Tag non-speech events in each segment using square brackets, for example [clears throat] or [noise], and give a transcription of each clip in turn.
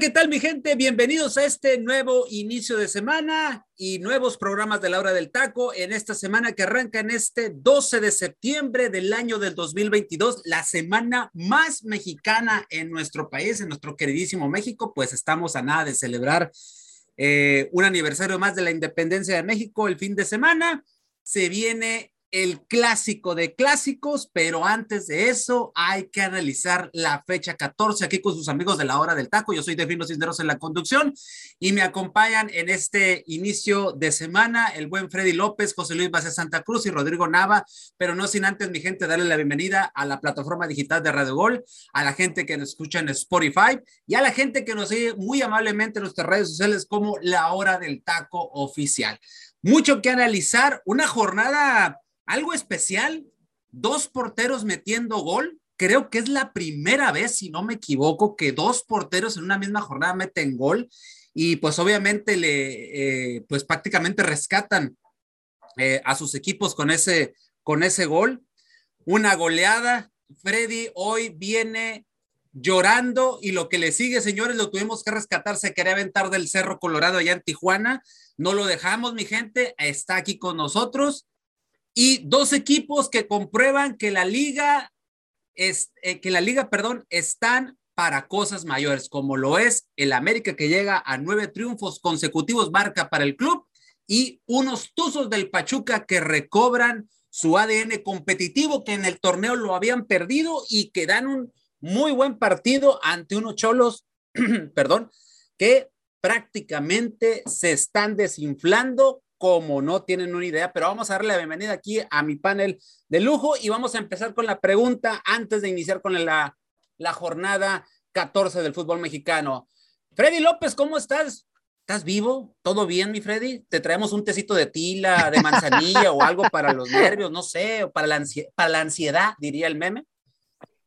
¿Qué tal mi gente? Bienvenidos a este nuevo inicio de semana y nuevos programas de la hora del taco en esta semana que arranca en este 12 de septiembre del año del 2022, la semana más mexicana en nuestro país, en nuestro queridísimo México, pues estamos a nada de celebrar eh, un aniversario más de la independencia de México el fin de semana. Se viene el clásico de clásicos, pero antes de eso hay que analizar la fecha 14 aquí con sus amigos de la hora del taco. Yo soy Defino Cisneros en la conducción y me acompañan en este inicio de semana el buen Freddy López, José Luis Base Santa Cruz y Rodrigo Nava, pero no sin antes, mi gente, darle la bienvenida a la plataforma digital de Radio Gol, a la gente que nos escucha en Spotify y a la gente que nos sigue muy amablemente en nuestras redes sociales como la hora del taco oficial. Mucho que analizar, una jornada algo especial, dos porteros metiendo gol. Creo que es la primera vez, si no me equivoco, que dos porteros en una misma jornada meten gol y pues obviamente le, eh, pues prácticamente rescatan eh, a sus equipos con ese, con ese gol. Una goleada. Freddy hoy viene llorando y lo que le sigue, señores, lo tuvimos que rescatar. Se quería aventar del Cerro Colorado allá en Tijuana. No lo dejamos, mi gente. Está aquí con nosotros y dos equipos que comprueban que la liga es, eh, que la liga, perdón, están para cosas mayores, como lo es el América que llega a nueve triunfos consecutivos, marca para el club, y unos Tuzos del Pachuca que recobran su ADN competitivo que en el torneo lo habían perdido y que dan un muy buen partido ante unos cholos, [clears throat] perdón, que prácticamente se están desinflando como no tienen una idea, pero vamos a darle la bienvenida aquí a mi panel de lujo y vamos a empezar con la pregunta antes de iniciar con la, la jornada 14 del fútbol mexicano. Freddy López, ¿cómo estás? ¿Estás vivo? ¿Todo bien, mi Freddy? ¿Te traemos un tecito de tila, de manzanilla o algo para los nervios? No sé, para la, para la ansiedad, diría el meme.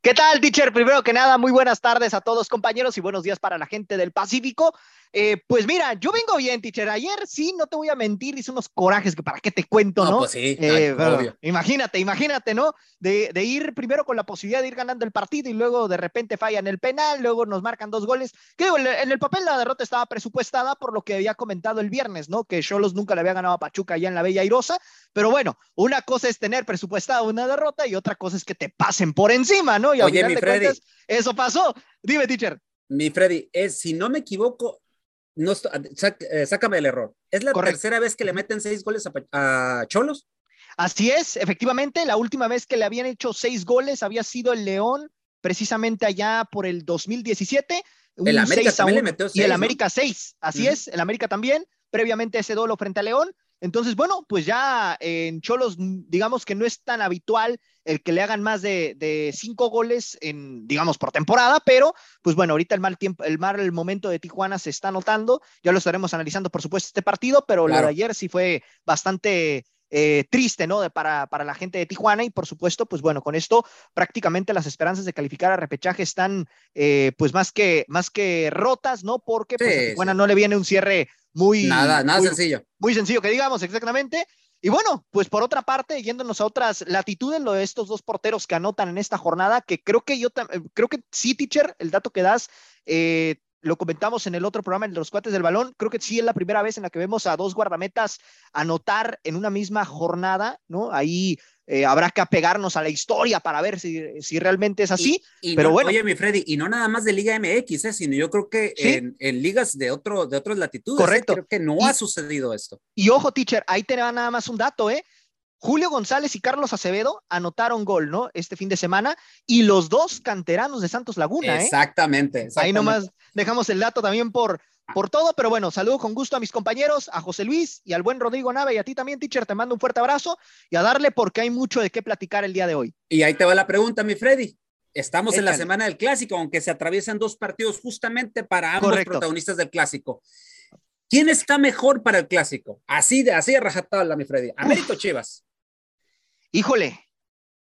¿Qué tal, teacher? Primero que nada, muy buenas tardes a todos, compañeros, y buenos días para la gente del Pacífico. Eh, pues mira, yo vengo bien, teacher. Ayer sí, no te voy a mentir, hice unos corajes que para qué te cuento, ¿no? no pues sí, eh, obvio. Imagínate, imagínate, ¿no? De, de, ir primero con la posibilidad de ir ganando el partido y luego de repente fallan el penal, luego nos marcan dos goles. Que digo, en el papel la derrota estaba presupuestada por lo que había comentado el viernes, ¿no? Que Cholos nunca le había ganado a Pachuca allá en la Bella Airosa. Pero bueno, una cosa es tener presupuestada una derrota y otra cosa es que te pasen por encima, ¿no? Y Oye, mi Freddy. Cuentas, eso pasó. Dime, teacher. Mi Freddy, es, si no me equivoco, no, eh, sácame el error. ¿Es la tercera vez que le meten seis goles a, Cholos? Así es, efectivamente, la última vez que le habían hecho seis goles había sido el León, precisamente allá por el 2017. El América también le metió seis. Y el América seis, así es, el América también, previamente ese dolo frente a León. Entonces, bueno, pues ya en Cholos, digamos que no es tan habitual el que le hagan más de, cinco goles en, digamos, por temporada, pero pues bueno, ahorita el mal tiempo, el mal momento de Tijuana se está notando, ya lo estaremos analizando, por supuesto, este partido, pero lo de ayer sí fue bastante eh, triste, ¿no? para, para la gente de Tijuana y por supuesto, pues bueno, con esto prácticamente las esperanzas de calificar a repechaje están eh, pues más que, más que rotas, ¿no? Porque pues, a Tijuana no le viene un cierre muy... Nada, nada sencillo. Muy sencillo, que digamos, exactamente. Y bueno, pues por otra parte, yéndonos a otras latitudes, lo de estos dos porteros que anotan en esta jornada, que creo que yo, eh, creo que sí, teacher, el dato que das, eh, lo comentamos en el otro programa, el de los cuates del balón, creo que sí es la primera vez en la que vemos a dos guardametas anotar en una misma jornada, ¿no? Ahí eh, habrá que apegarnos a la historia para ver si, si realmente es así. pero bueno. Oye, mi Freddy, y no nada más de Liga MX, ¿eh? sino yo creo que en, en, ligas de, otro, de otras latitudes. ¿eh? Correcto. Creo que no ha sucedido esto. Y ojo, teacher, ahí te va nada más un dato, ¿eh? Julio González y Carlos Acevedo anotaron gol, ¿no? Este fin de semana, y los dos canteranos de Santos Laguna, ¿eh? Exactamente. exactamente. Ahí nomás dejamos el dato también por, por todo, pero bueno, saludo con gusto a mis compañeros, a José Luis y al buen Rodrigo Nave y a ti también, teacher, te mando un fuerte abrazo y a darle porque hay mucho de qué platicar el día de hoy. Y ahí te va la pregunta, mi Freddy. Estamos en la semana del clásico, aunque se atraviesan dos partidos justamente para ambos protagonistas del clásico. ¿Quién está mejor para el clásico? Así de, así de rajatabla, mi Freddy. ¿América o Chivas? Híjole,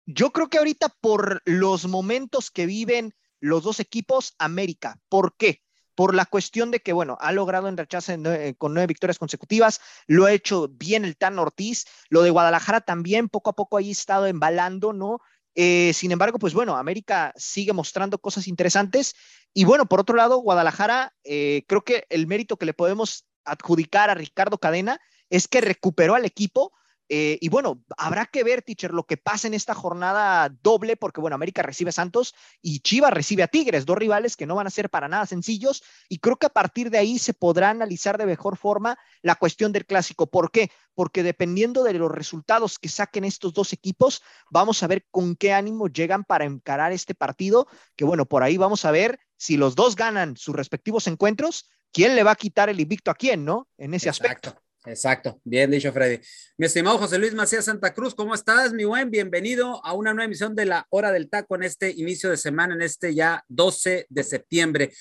yo creo que ahorita por los momentos que viven los dos equipos, América. ¿Por qué? Por la cuestión de que, bueno, ha logrado enracharse eh, con nueve victorias consecutivas, lo ha hecho bien el Tan Ortiz, lo de Guadalajara también poco a poco ahí estado embalando, ¿no? Eh, sin embargo, pues bueno, América sigue mostrando cosas interesantes. Y bueno, por otro lado, Guadalajara, eh, creo que el mérito que le podemos adjudicar a Ricardo Cadena es que recuperó al equipo eh, y bueno, habrá que ver, teacher, lo que pasa en esta jornada doble, porque bueno, América recibe a Santos y Chivas recibe a Tigres, dos rivales que no van a ser para nada sencillos. Y creo que a partir de ahí se podrá analizar de mejor forma la cuestión del clásico. ¿Por qué? Porque dependiendo de los resultados que saquen estos dos equipos, vamos a ver con qué ánimo llegan para encarar este partido. Que bueno, por ahí vamos a ver si los dos ganan sus respectivos encuentros, quién le va a quitar el invicto a quién, ¿no? En ese aspecto. Exacto, bien dicho Freddy. Mi estimado José Luis Macías Santa Cruz, ¿cómo estás, mi buen? Bienvenido a una nueva emisión de la Hora del Taco en este inicio de semana, en este ya 12 de septiembre.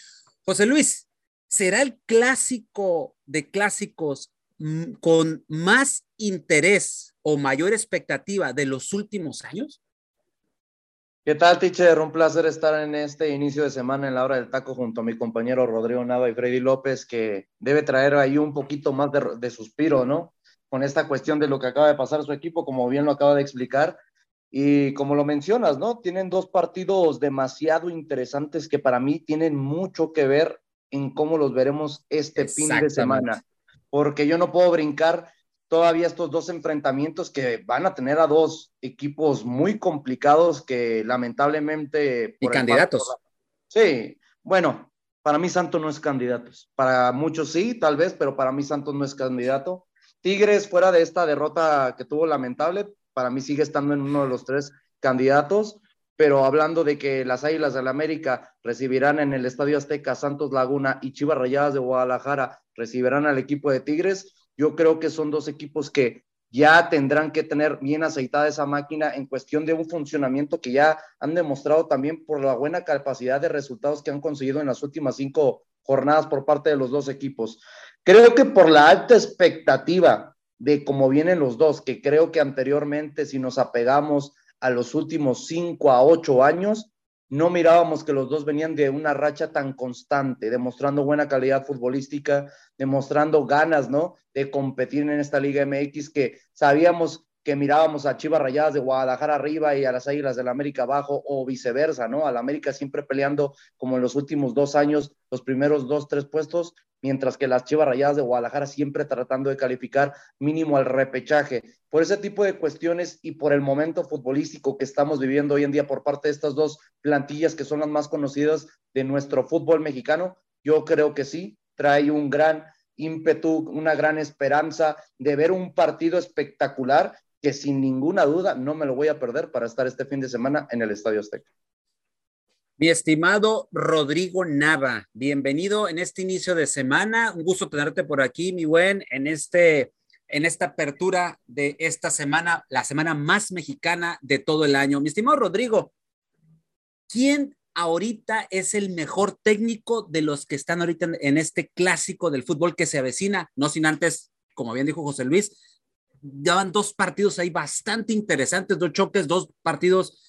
José Luis, ¿será el clásico de clásicos mm, con más interés o mayor expectativa de los últimos años? ¿Qué tal, teacher? Un placer estar en este inicio de semana en la hora del taco junto a mi compañero Rodrigo Nava y Freddy López, que debe traer ahí un poquito más de, suspiro, ¿no? Con esta cuestión de lo que acaba de pasar a su equipo, como bien lo acaba de explicar. Y como lo mencionas, ¿no? Tienen dos partidos demasiado interesantes que para mí tienen mucho que ver en cómo los veremos este fin de semana. Porque yo no puedo brincar todavía estos dos enfrentamientos que van a tener a dos equipos muy complicados que lamentablemente... Y candidatos. sí, bueno, para mí Santos no es candidato. Para muchos sí, tal vez, pero para mí Santos no es candidato. Tigres, fuera de esta derrota que tuvo lamentable, para mí sigue estando en uno de los tres candidatos. Pero hablando de que las Águilas del la América recibirán en el Estadio Azteca Santos Laguna y Chivas Rayadas de Guadalajara recibirán al equipo de Tigres, yo creo que son dos equipos que ya tendrán que tener bien aceitada esa máquina en cuestión de un funcionamiento que ya han demostrado también por la buena capacidad de resultados que han conseguido en las últimas cinco jornadas por parte de los dos equipos. Creo que por la alta expectativa de cómo vienen los dos, que creo que anteriormente si nos apegamos a los últimos cinco a ocho años, no mirábamos que los dos venían de una racha tan constante, demostrando buena calidad futbolística, demostrando ganas, ¿no? De competir en esta Liga MX que sabíamos que mirábamos a Chivas Rayadas de Guadalajara arriba y a las Águilas del América abajo o viceversa, ¿no? Al América siempre peleando como en los últimos dos años los primeros dos, tres puestos, mientras que las Chivas Rayadas de Guadalajara siempre tratando de calificar mínimo al repechaje. Por ese tipo de cuestiones y por el momento futbolístico que estamos viviendo hoy en día por parte de estas dos plantillas que son las más conocidas de nuestro fútbol mexicano, yo creo que sí, trae un gran ímpetu, una gran esperanza de ver un partido espectacular que sin ninguna duda no me lo voy a perder para estar este fin de semana en el Estadio Azteca. Mi estimado Rodrigo Nava, bienvenido en este inicio de semana. Un gusto tenerte por aquí, mi buen, en este en esta apertura de esta semana, la semana más mexicana de todo el año. Mi estimado Rodrigo, ¿quién ahorita es el mejor técnico de los que están ahorita en, este clásico del fútbol que se avecina? No sin antes, como bien dijo José Luis, ya van dos partidos ahí bastante interesantes, dos choques, dos partidos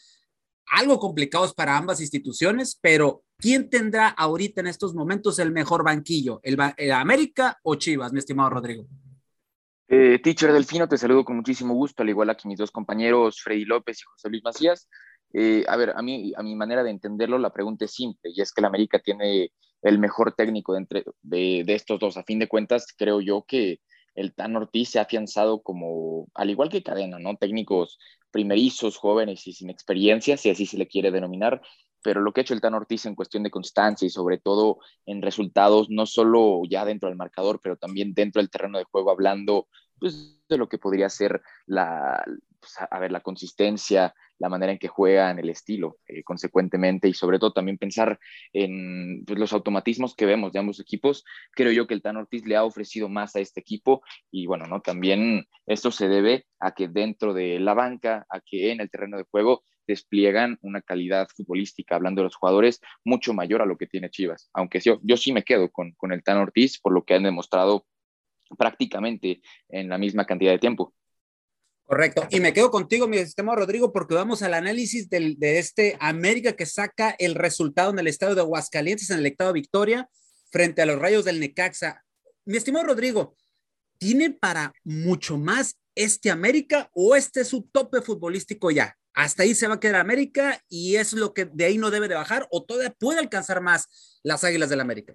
algo complicados para ambas instituciones, pero ¿quién tendrá ahorita en estos momentos el mejor banquillo? ¿El, América o Chivas, mi estimado Rodrigo? Eh, teacher Delfino, te saludo con muchísimo gusto, al igual que mis dos compañeros, Freddy López y José Luis Macías. Eh, a ver, a mí, a mi manera de entenderlo, la pregunta es simple, y es que el América tiene el mejor técnico de, entre, de, de estos dos. A fin de cuentas, creo yo que el Tan Ortiz se ha afianzado como, al igual que Cadena, ¿no? Técnicos primerizos, jóvenes y sin experiencia, si así se le quiere denominar, pero lo que ha hecho el Tan Ortiz en cuestión de constancia y sobre todo en resultados, no solo ya dentro del marcador, pero también dentro del terreno de juego, hablando pues, de lo que podría ser la, pues, a ver, la consistencia, la manera en que juegan, el estilo, eh, consecuentemente, y sobre todo también pensar en pues, los automatismos que vemos de ambos equipos. Creo yo que el Tan Ortiz le ha ofrecido más a este equipo y bueno, ¿no? También esto se debe a que dentro de la banca, a que en el terreno de juego despliegan una calidad futbolística, hablando de los jugadores, mucho mayor a lo que tiene Chivas. Aunque yo, yo sí me quedo con, con el Tan Ortiz por lo que han demostrado prácticamente en la misma cantidad de tiempo. Correcto. Y me quedo contigo, mi estimado Rodrigo, porque vamos al análisis del, de este América que saca el resultado en el estado de Aguascalientes, en el estado Victoria, frente a los rayos del Necaxa. Mi estimado Rodrigo, ¿tiene para mucho más este América o este es su tope futbolístico ya? Hasta ahí se va a quedar América y es lo que de ahí no debe de bajar o todavía puede alcanzar más las Águilas del América.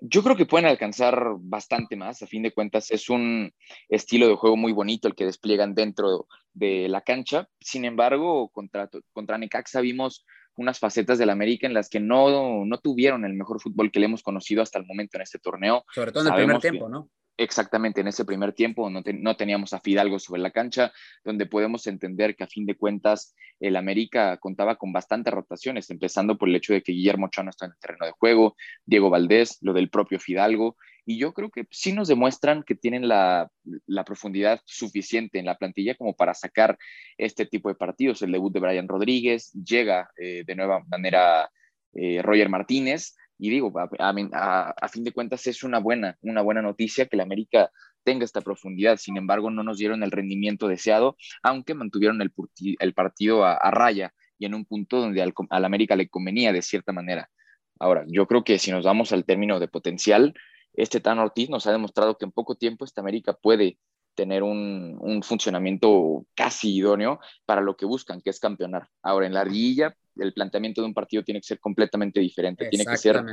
Yo creo que pueden alcanzar bastante más. A fin de cuentas, es un estilo de juego muy bonito el que despliegan dentro de la cancha. Sin embargo, contra, contra Necaxa vimos unas facetas del América en las que no, no tuvieron el mejor fútbol que le hemos conocido hasta el momento en este torneo. Sobre todo en el primer tiempo, ¿no? Exactamente en ese primer tiempo, no, teníamos a Fidalgo sobre la cancha, donde podemos entender que a fin de cuentas el América contaba con bastantes rotaciones, empezando por el hecho de que Guillermo Chano está en el terreno de juego, Diego Valdés, lo del propio Fidalgo, y yo creo que sí nos demuestran que tienen la, la profundidad suficiente en la plantilla como para sacar este tipo de partidos. El debut de Brian Rodríguez, llega eh, de nueva manera eh, Roger Martínez, y digo, a, fin de cuentas es una buena, una buena noticia que la América tenga esta profundidad. Sin embargo, no nos dieron el rendimiento deseado, aunque mantuvieron el, partido a, raya y en un punto donde al, al, América le convenía de cierta manera. Ahora, yo creo que si nos vamos al término de potencial, este Tan Ortiz nos ha demostrado que en poco tiempo esta América puede tener un, un, funcionamiento casi idóneo para lo que buscan, que es campeonar. Ahora, en la riguilla, el planteamiento de un partido tiene que ser completamente diferente. Tiene que ser,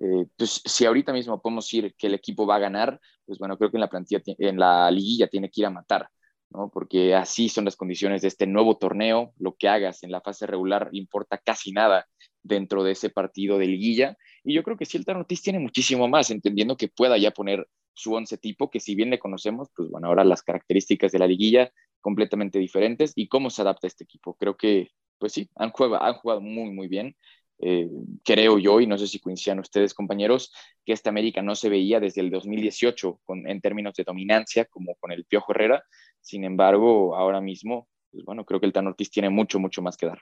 eh, pues si ahorita mismo podemos decir que el equipo va a ganar, pues bueno, creo que en la plantilla, en la liguilla tiene que ir a matar, ¿no? Porque así son las condiciones de este nuevo torneo. Lo que hagas en la fase regular importa casi nada dentro de ese partido de liguilla. Y yo creo que sí, el Tarnotis tiene muchísimo más, entendiendo que pueda ya poner su once tipo, que si bien le conocemos, pues bueno, ahora las características de la liguilla completamente diferentes y cómo se adapta este equipo. Creo que pues sí, han jugado, han jugado muy, muy bien. Eh, creo yo, y no sé si coincidan ustedes, compañeros, que esta América no se veía desde el 2018 con, en términos de dominancia, como con el Piojo Herrera. Sin embargo, ahora mismo, pues bueno, creo que el Tan Ortiz tiene mucho, mucho más que dar.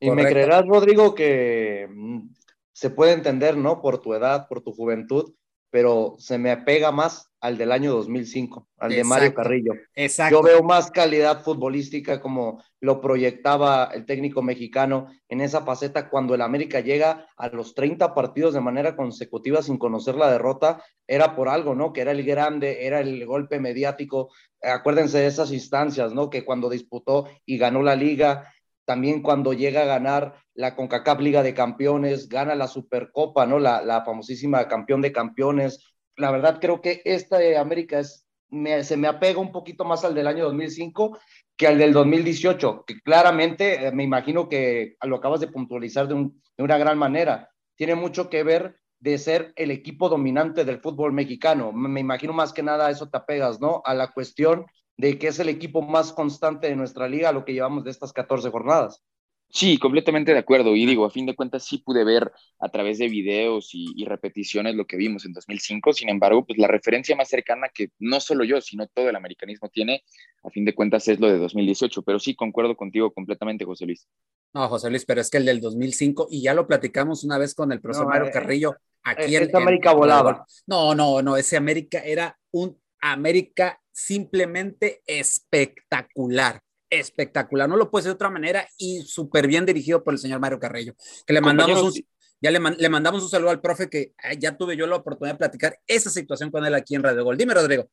Y me creerás, Rodrigo, que mm, se puede entender, ¿no? Por tu edad, por tu juventud, pero se me apega más al del año 2005, al de Mario Carrillo. Exacto. Yo veo más calidad futbolística como lo proyectaba el técnico mexicano en esa faceta cuando el América llega a los 30 partidos de manera consecutiva sin conocer la derrota, era por algo, ¿no? Que era el grande, era el golpe mediático. Acuérdense de esas instancias, ¿no? Que cuando disputó y ganó la liga, también cuando llega a ganar la CONCACAF Liga de Campeones, gana la Supercopa, ¿no? La, famosísima campeón de campeones. La verdad creo que esta de América se me apega un poquito más al del año 2005 que al del 2018, que claramente eh, me imagino que lo acabas de puntualizar de, una gran manera. Tiene mucho que ver de ser el equipo dominante del fútbol mexicano. Me imagino más que nada eso te apegas, ¿no? A la cuestión de que es el equipo más constante de nuestra liga, lo que llevamos de estas 14 jornadas. Sí, completamente de acuerdo. Y digo, a fin de cuentas sí pude ver a través de videos y, repeticiones lo que vimos en 2005. Sin embargo, pues la referencia más cercana que no solo yo, sino todo el americanismo tiene, a fin de cuentas es lo de 2018. Pero sí, concuerdo contigo completamente, José Luis. No, José Luis, pero es que el del 2005, y ya lo platicamos una vez con el profesor Mario eh, Carrillo, aquí en, América volaba. No, no, no, ese América era un América simplemente espectacular, espectacular. No lo puede ser de otra manera y súper bien dirigido por el señor Mario Carrillo, que le mandamos un, ya le, le, mandamos un saludo al profe que ya tuve yo la oportunidad de platicar esa situación con él aquí en Radio Gol. Dime, Rodrigo.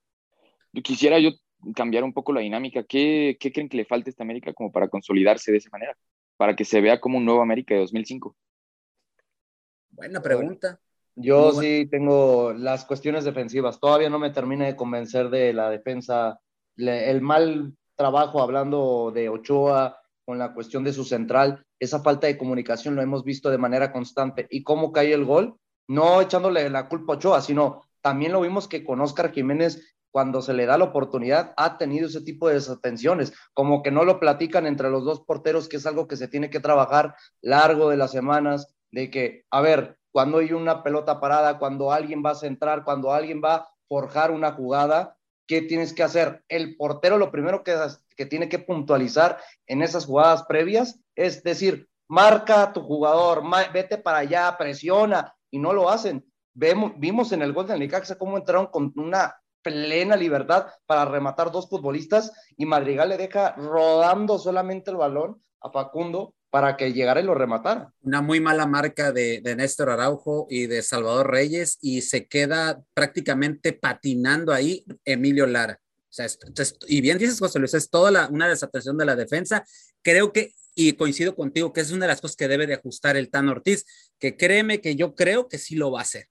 Quisiera yo cambiar un poco la dinámica. ¿Qué, ¿Qué, creen que le falta a esta América como para consolidarse de esa manera? Para que se vea como un nuevo América de 2005. Buena pregunta. Yo sí tengo las cuestiones defensivas. Todavía no me termina de convencer de la defensa. el mal trabajo hablando de Ochoa con la cuestión de su central, esa falta de comunicación lo hemos visto de manera constante. ¿Y cómo cae el gol? No echándole la culpa a Ochoa, sino también lo vimos que con Oscar Jiménez cuando se le da la oportunidad, ha tenido ese tipo de desatenciones, como que no lo platican entre los dos porteros, que es algo que se tiene que trabajar largo de las semanas, de que, a ver, cuando hay una pelota parada, cuando alguien va a centrar, cuando alguien va a forjar una jugada, ¿qué tienes que hacer? El portero lo primero que, tiene que puntualizar en esas jugadas previas es decir, marca a tu jugador, vete para allá, presiona, y no lo hacen. Vemos, vimos en el gol de Necaxa cómo entraron con una plena libertad para rematar dos futbolistas y Madrigal le deja rodando solamente el balón a Facundo para que llegara y lo rematara. Una muy mala marca de, de, Néstor Araujo y de Salvador Reyes y se queda prácticamente patinando ahí Emilio Lara. O sea, y bien dices, José Luis, es toda la, una desatención de la defensa. Creo que, y coincido contigo, que es una de las cosas que debe de ajustar el Tan Ortiz, que créeme que yo creo que sí lo va a hacer.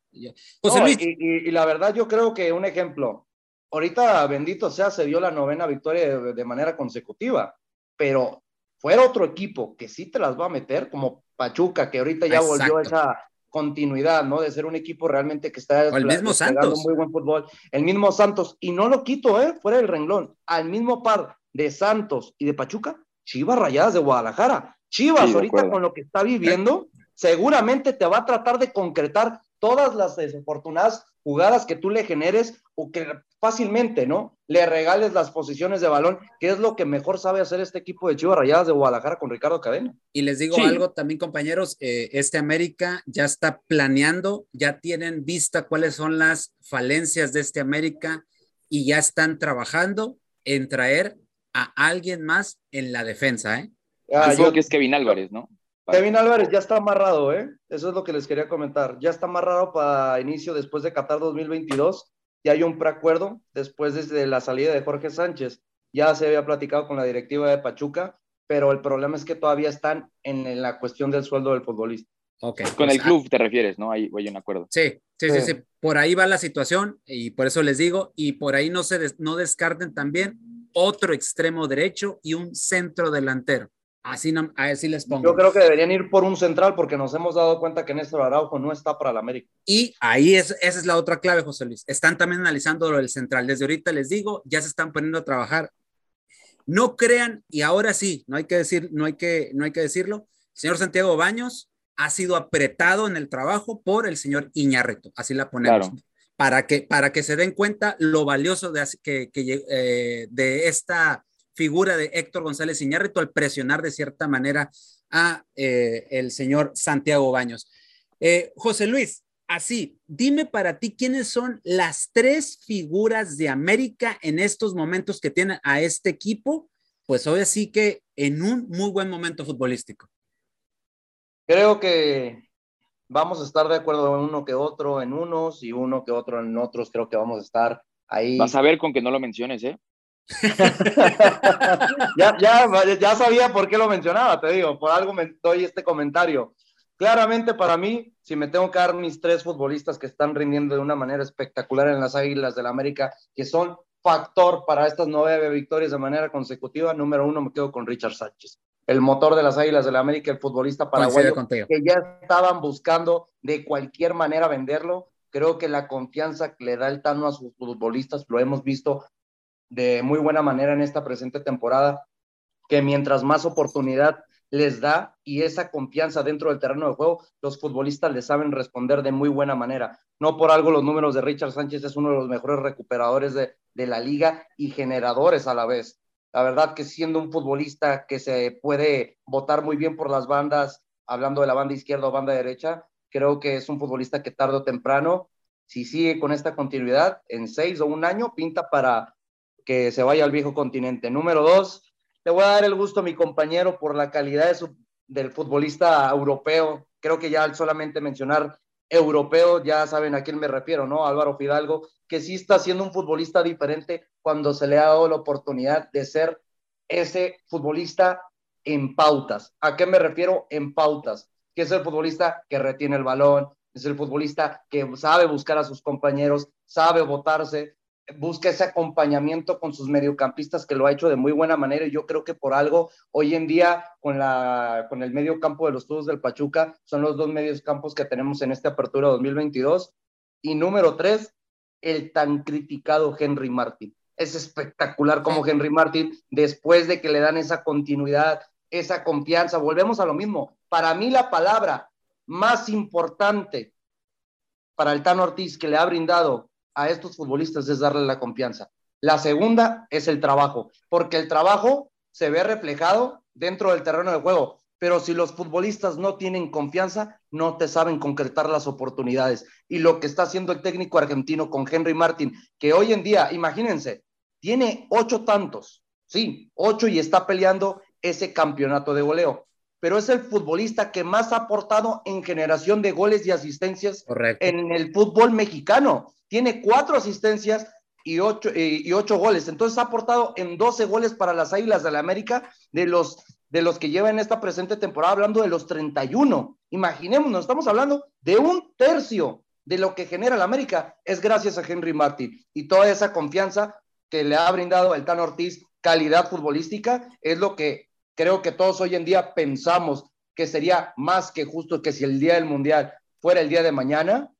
José Luis. Y, la verdad, yo creo que un ejemplo, ahorita bendito sea, se dio la novena victoria de, manera consecutiva, pero fuera otro equipo que sí te las va a meter, como Pachuca, que ahorita ya volvió a esa continuidad, ¿no? De ser un equipo realmente que está el mismo Santos. muy buen fútbol. El mismo Santos, y no lo quito, ¿eh? Fuera del renglón, al mismo par de Santos y de Pachuca, Chivas Rayadas de Guadalajara. Chivas, ahorita con lo que está viviendo, seguramente te va a tratar de concretar todas las desafortunadas jugadas que tú le generes o que fácilmente, ¿no? Le regales las posiciones de balón, que es lo que mejor sabe hacer este equipo de Chivas Rayadas de Guadalajara con Ricardo Cadena. Y les digo algo también, compañeros, eh, este América ya está planeando, ya tienen vista cuáles son las falencias de este América y ya están trabajando en traer a alguien más en la defensa, ¿eh? Ah, yo, que es Kevin Álvarez, ¿no? Kevin Álvarez ya está amarrado, ¿eh? Eso es lo que les quería comentar. Ya está amarrado para inicio después de Qatar 2022. Ya hay un preacuerdo después desde la salida de Jorge Sánchez. Ya se había platicado con la directiva de Pachuca, pero el problema es que todavía están en, la cuestión del sueldo del futbolista. Okay, con el club te refieres, ¿no? Hay, hay un acuerdo. Sí, sí, sí, sí, Por ahí va la situación y por eso les digo, y por ahí no se no descarten también otro extremo derecho y un centro delantero. Así, no, así les pongo. Yo creo que deberían ir por un central porque nos hemos dado cuenta que Néstor Araujo no está para la América. Y ahí es, esa es la otra clave, José Luis. Están también analizando lo del central. Desde ahorita les digo, ya se están poniendo a trabajar. No crean, y ahora sí, no hay que decir, no hay que, no hay que decirlo. señor Santiago Baños ha sido apretado en el trabajo por el señor Iñárritu. Así la ponemos para que, para que se den cuenta lo valioso de, que, eh, de esta figura de Héctor González Iñárritu al presionar de cierta manera a eh, el señor Santiago Baños. Eh, José Luis, así, dime para ti quiénes son las tres figuras de América en estos momentos que tienen a este equipo, pues hoy sí que en un muy buen momento futbolístico. Creo que vamos a estar de acuerdo en uno que otro en unos y uno que otro en otros, creo que vamos a estar ahí. Vas a ver con que no lo menciones, ¿eh? [laughs] ya, ya, ya sabía por qué lo mencionaba, te digo, por algo me doy este comentario. Claramente para mí, si me tengo que dar mis tres futbolistas que están rindiendo de una manera espectacular en las Águilas del la América, que son factor para estas nueve victorias de manera consecutiva, número uno me quedo con Richard Sánchez el motor de las Águilas del la América, el futbolista paraguayo, que ya estaban buscando de cualquier manera venderlo. Creo que la confianza que le da el Tano a sus futbolistas lo hemos visto de muy buena manera en esta presente temporada, que mientras más oportunidad les da y esa confianza dentro del terreno de juego, los futbolistas le saben responder de muy buena manera. No por algo los números de Richard Sánchez es uno de los mejores recuperadores de, de la liga y generadores a la vez. La verdad que siendo un futbolista que se puede votar muy bien por las bandas, hablando de la banda izquierda o banda derecha, creo que es un futbolista que tarde o temprano, si sigue con esta continuidad, en seis o un año, pinta para que se vaya al viejo continente. Número dos, le voy a dar el gusto a mi compañero por la calidad del futbolista europeo. Creo que ya al solamente mencionar europeo, ya saben a quién me refiero, ¿no? Álvaro Fidalgo, que sí está siendo un futbolista diferente cuando se le ha dado la oportunidad de ser ese futbolista en pautas. ¿A qué me refiero en pautas? Que es el futbolista que retiene el balón, es el futbolista que sabe buscar a sus compañeros, sabe votarse, busca ese acompañamiento con sus mediocampistas que lo ha hecho de muy buena manera y yo creo que por algo hoy en día con, la, con el medio campo de los Todos del Pachuca son los dos medios campos que tenemos en esta apertura 2022 y número tres el tan criticado Henry Martin. Es espectacular como Henry Martin, después de que le dan esa continuidad, esa confianza, volvemos a lo mismo. Para mí la palabra más importante para el Tan Ortiz que le ha brindado a estos futbolistas es darle la confianza. La segunda es el trabajo, porque el trabajo se ve reflejado dentro del terreno de juego, pero si los futbolistas no tienen confianza, no te saben concretar las oportunidades. Y lo que está haciendo el técnico argentino con Henry Martin, que hoy en día, imagínense, tiene ocho tantos, sí, ocho y está peleando ese campeonato de goleo pero es el futbolista que más ha aportado en generación de goles y asistencias en el fútbol mexicano. Tiene cuatro asistencias y ocho, eh, y ocho goles. Entonces ha aportado en 12 goles para las Águilas de la América de los, de los que lleva en esta presente temporada, hablando de los 31. Imaginémonos, estamos hablando de un tercio de lo que genera la América es gracias a Henry Martin y toda esa confianza que le ha brindado el Tan Ortiz, calidad futbolística, es lo que creo que todos hoy en día pensamos que sería más que justo que si el día del Mundial fuera el día de mañana,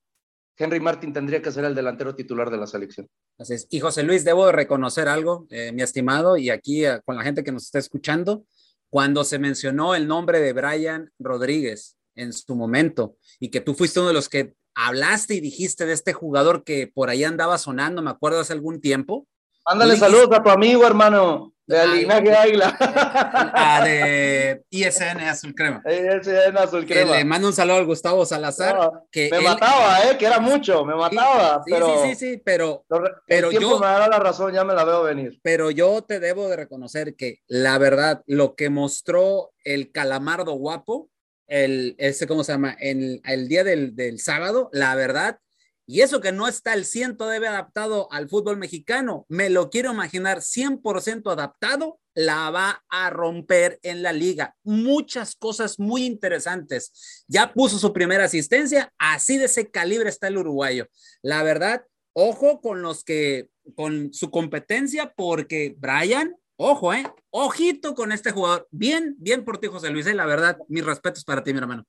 Henry Martin tendría que ser el delantero titular de la selección. Así es. Y José Luis, debo reconocer algo, eh, mi estimado, y aquí eh, con la gente que nos está escuchando, cuando se mencionó el nombre de Brian Rodríguez en su momento y que tú fuiste uno de los que hablaste y dijiste de este jugador que por ahí andaba sonando, me acuerdo hace algún tiempo. Ándale saludos a tu amigo, hermano. De linaje Águila. Ah, de [laughs] ISN Azul Crema. ISN Azul Crema. le mando un saludo al Gustavo Salazar. que me mataba, ¿eh? Que era mucho, me mataba. Sí, pero, sí, sí, sí, pero, pero yo. me da la razón, ya me la veo venir. Pero yo te debo de reconocer que la verdad, lo que mostró el calamardo guapo, el, ese, ¿cómo se llama? El, el día del, del sábado, la verdad, y eso que no está el ciento debe adaptado al fútbol mexicano, me lo quiero imaginar 100% adaptado, la va a romper en la liga. Muchas cosas muy interesantes. Ya puso su primera asistencia, así de ese calibre está el uruguayo. La verdad, ojo con los que, con su competencia, porque Brian, ojo, eh, ojito con este jugador. Bien, bien por ti, José Luis, eh, la verdad, mis respetos para ti, mi hermano.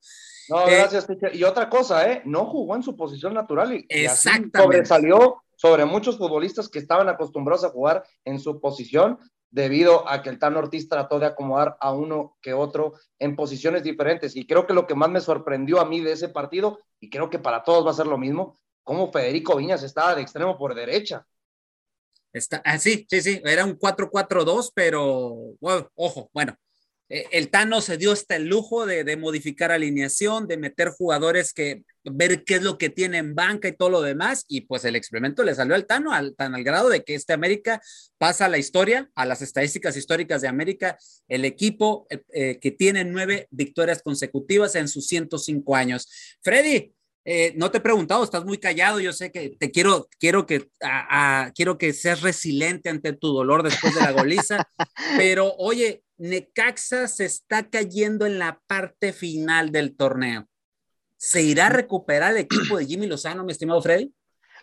No, eh, gracias, Y otra cosa, ¿eh? No jugó en su posición natural y, y sobresalió sobre muchos futbolistas que estaban acostumbrados a jugar en su posición debido a que el Tan Ortiz trató de acomodar a uno que otro en posiciones diferentes. Y creo que lo que más me sorprendió a mí de ese partido, y creo que para todos va a ser lo mismo, como Federico Viñas estaba de extremo por derecha. Está, ah, sí, sí, sí, era un 4-4-2, pero ojo, bueno, eh, el Tano se dio hasta el lujo de, modificar alineación, de meter jugadores que ver qué es lo que tiene en banca y todo lo demás, y pues el experimento le salió al Tano, al, tan al grado de que este América pasa a la historia, a las estadísticas históricas de América, el equipo eh, eh, que tiene nueve victorias consecutivas en sus 105 años. Freddy, no te he preguntado, estás muy callado. Yo sé que te quiero, quiero que, quiero que seas resiliente ante tu dolor después de la goliza. [laughs] pero oye, Necaxa se está cayendo en la parte final del torneo. ¿Se irá a recuperar el equipo de Jimmy Lozano, mi estimado Freddy?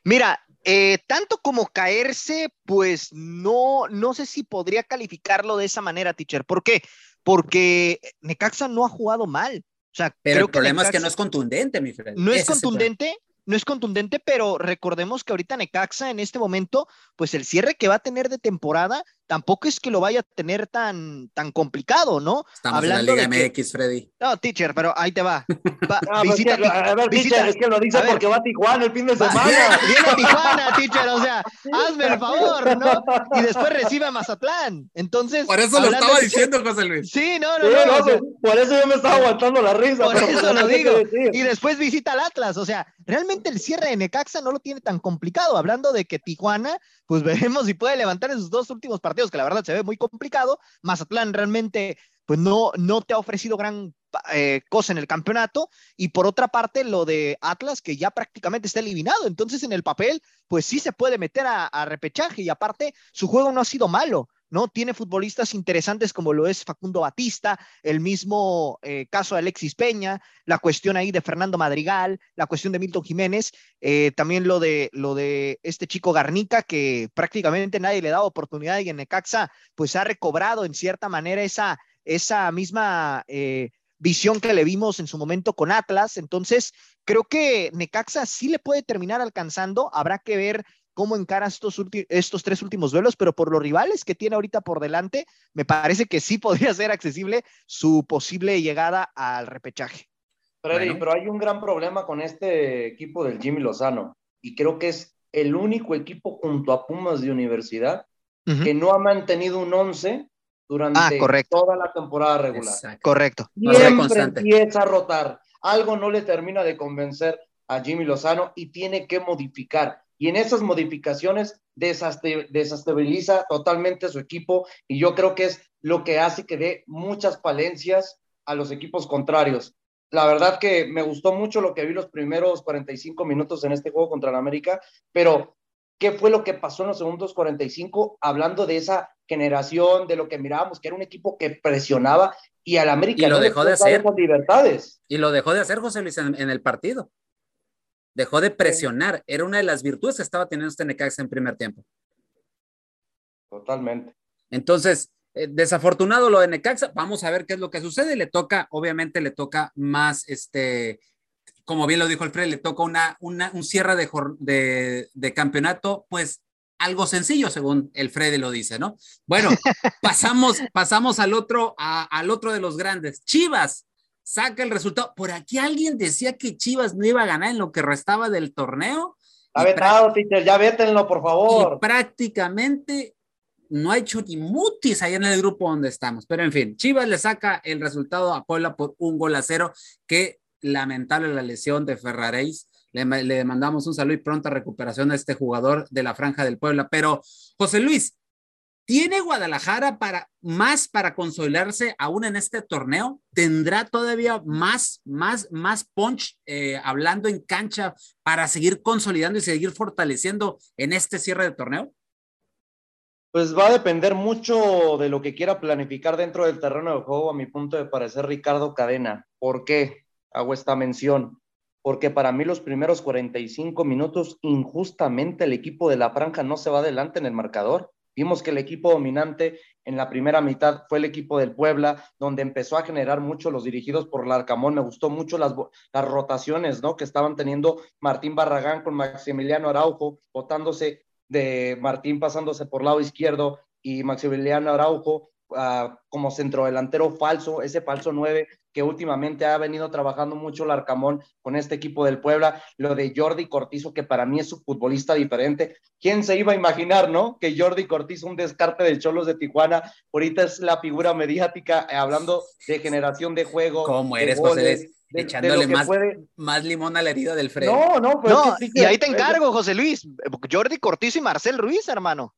Mira, eh, tanto como caerse, pues no, no sé si podría calificarlo de esa manera, teacher. ¿Por qué? Porque Necaxa no ha jugado mal. O sea, Pero el problema es que no es contundente, mi Freddy. No es contundente, no es contundente, pero recordemos que ahorita Necaxa en este momento, pues el cierre que va a tener de temporada tampoco es que lo vaya a tener tan, tan complicado, ¿no? Estamos Hablando en la Liga MX, Freddy. No, teacher, pero ahí te va. [laughs] visita, a ver, teacher, es que lo dice porque va a Tijuana el fin de semana. Viene, a Tijuana, [laughs] teacher, o sea, hazme el favor, ¿no? Y después recibe a Mazatlán. Entonces. Por eso lo estaba diciendo, José Luis. Sí, no, no, no. Pues, por eso yo me estaba aguantando la risa. Por eso lo digo. Y después visita al Atlas, o sea, realmente el cierre de Necaxa no lo tiene tan complicado. Hablando de que Tijuana, pues veremos si puede levantar en sus dos últimos partidos, que la verdad se ve muy complicado. Mazatlán realmente, pues no, no te ha ofrecido gran eh, cosa en el campeonato. Y por otra parte, lo de Atlas, que ya prácticamente está eliminado. Entonces, en el papel, pues sí se puede meter a repechaje. Y aparte, su juego no ha sido malo. ¿No? Tiene futbolistas interesantes como lo es Facundo Batista, el mismo eh, caso de Alexis Peña, la cuestión ahí de Fernando Madrigal, la cuestión de Milton Jiménez, eh, también lo de, lo de este chico Garnica, que prácticamente nadie le da oportunidad y en Necaxa pues ha recobrado en cierta manera esa, esa misma... Eh, visión que le vimos en su momento con Atlas. Entonces, creo que Necaxa sí le puede terminar alcanzando. Habrá que ver cómo encara estos, estos tres últimos duelos, pero por los rivales que tiene ahorita por delante, me parece que sí [laughs] podría ser accesible su posible llegada al repechaje. Freddy, pero hay un gran problema con este equipo del Jimmy Lozano y creo que es el único equipo junto a Pumas de universidad que no ha mantenido un 11 durante ah, toda la temporada regular. Correcto. Siempre empieza a rotar. Algo no le termina de convencer a Jimmy Lozano y tiene que modificar. Y en esas modificaciones desestabiliza totalmente su equipo y yo creo que es lo que hace que dé muchas falencias a los equipos contrarios. La verdad que me gustó mucho lo que vi los primeros 45 minutos en este juego contra el América, pero ¿qué fue lo que pasó en los segundos 45? Hablando de esa generación, de lo que mirábamos, que era un equipo que presionaba y al América y lo dejó de hacer con libertades. Y lo dejó de hacer José Luis en, el partido. Dejó de presionar. Era una de las virtudes que estaba teniendo este Necaxa en primer tiempo. Totalmente. Entonces, eh, desafortunado lo de Necaxa, vamos a ver qué es lo que sucede. Le toca, obviamente, le toca más, este, como bien lo dijo Alfred, le toca una, una un cierre de, de, campeonato, pues algo sencillo, según el Freddy lo dice, ¿no? Bueno, [laughs] pasamos, pasamos al otro, al otro de los grandes. Chivas saca el resultado. Por aquí alguien decía que Chivas no iba a ganar en lo que restaba del torneo. Ha vetado, ya vétenlo, por favor. Y prácticamente no ha hecho ni mutis ahí en el grupo donde estamos. Pero en fin, Chivas le saca el resultado a Puebla por un gol a cero. Qué lamentable la lesión de Ferraréis. Le, le mandamos un saludo y pronta recuperación a este jugador de la Franja del Puebla. Pero, José Luis, ¿Tiene Guadalajara para más para consolidarse aún en este torneo? ¿Tendrá todavía más, más, más punch eh, hablando en cancha para seguir consolidando y seguir fortaleciendo en este cierre de torneo? Pues va a depender mucho de lo que quiera planificar dentro del terreno de juego, a mi punto de parecer Ricardo Cadena. ¿Por qué hago esta mención? Porque para mí los primeros 45 minutos, injustamente el equipo de la franja no se va adelante en el marcador. Vimos que el equipo dominante en la primera mitad fue el equipo del Puebla, donde empezó a generar mucho los dirigidos por Larcamón. Me gustó mucho las, las rotaciones ¿no? que estaban teniendo Martín Barragán con Maximiliano Araujo, botándose de Martín pasándose por lado izquierdo y Maximiliano Araujo uh, como centrodelantero falso, ese falso 9 que últimamente ha venido trabajando mucho el Arcamón con este equipo del Puebla, lo de Jordi Cortizo, que para mí es un futbolista diferente. ¿Quién se iba a imaginar, no? Que Jordi Cortizo, un descarte del Cholos de Tijuana, ahorita es la figura mediática, eh, hablando de generación de juego. ¿Cómo eres, José? echándole más, más limón a la herida del Fred. No, no, pues y ahí te encargo, José Luis. Jordi Cortizo y Marcel Ruiz, hermano.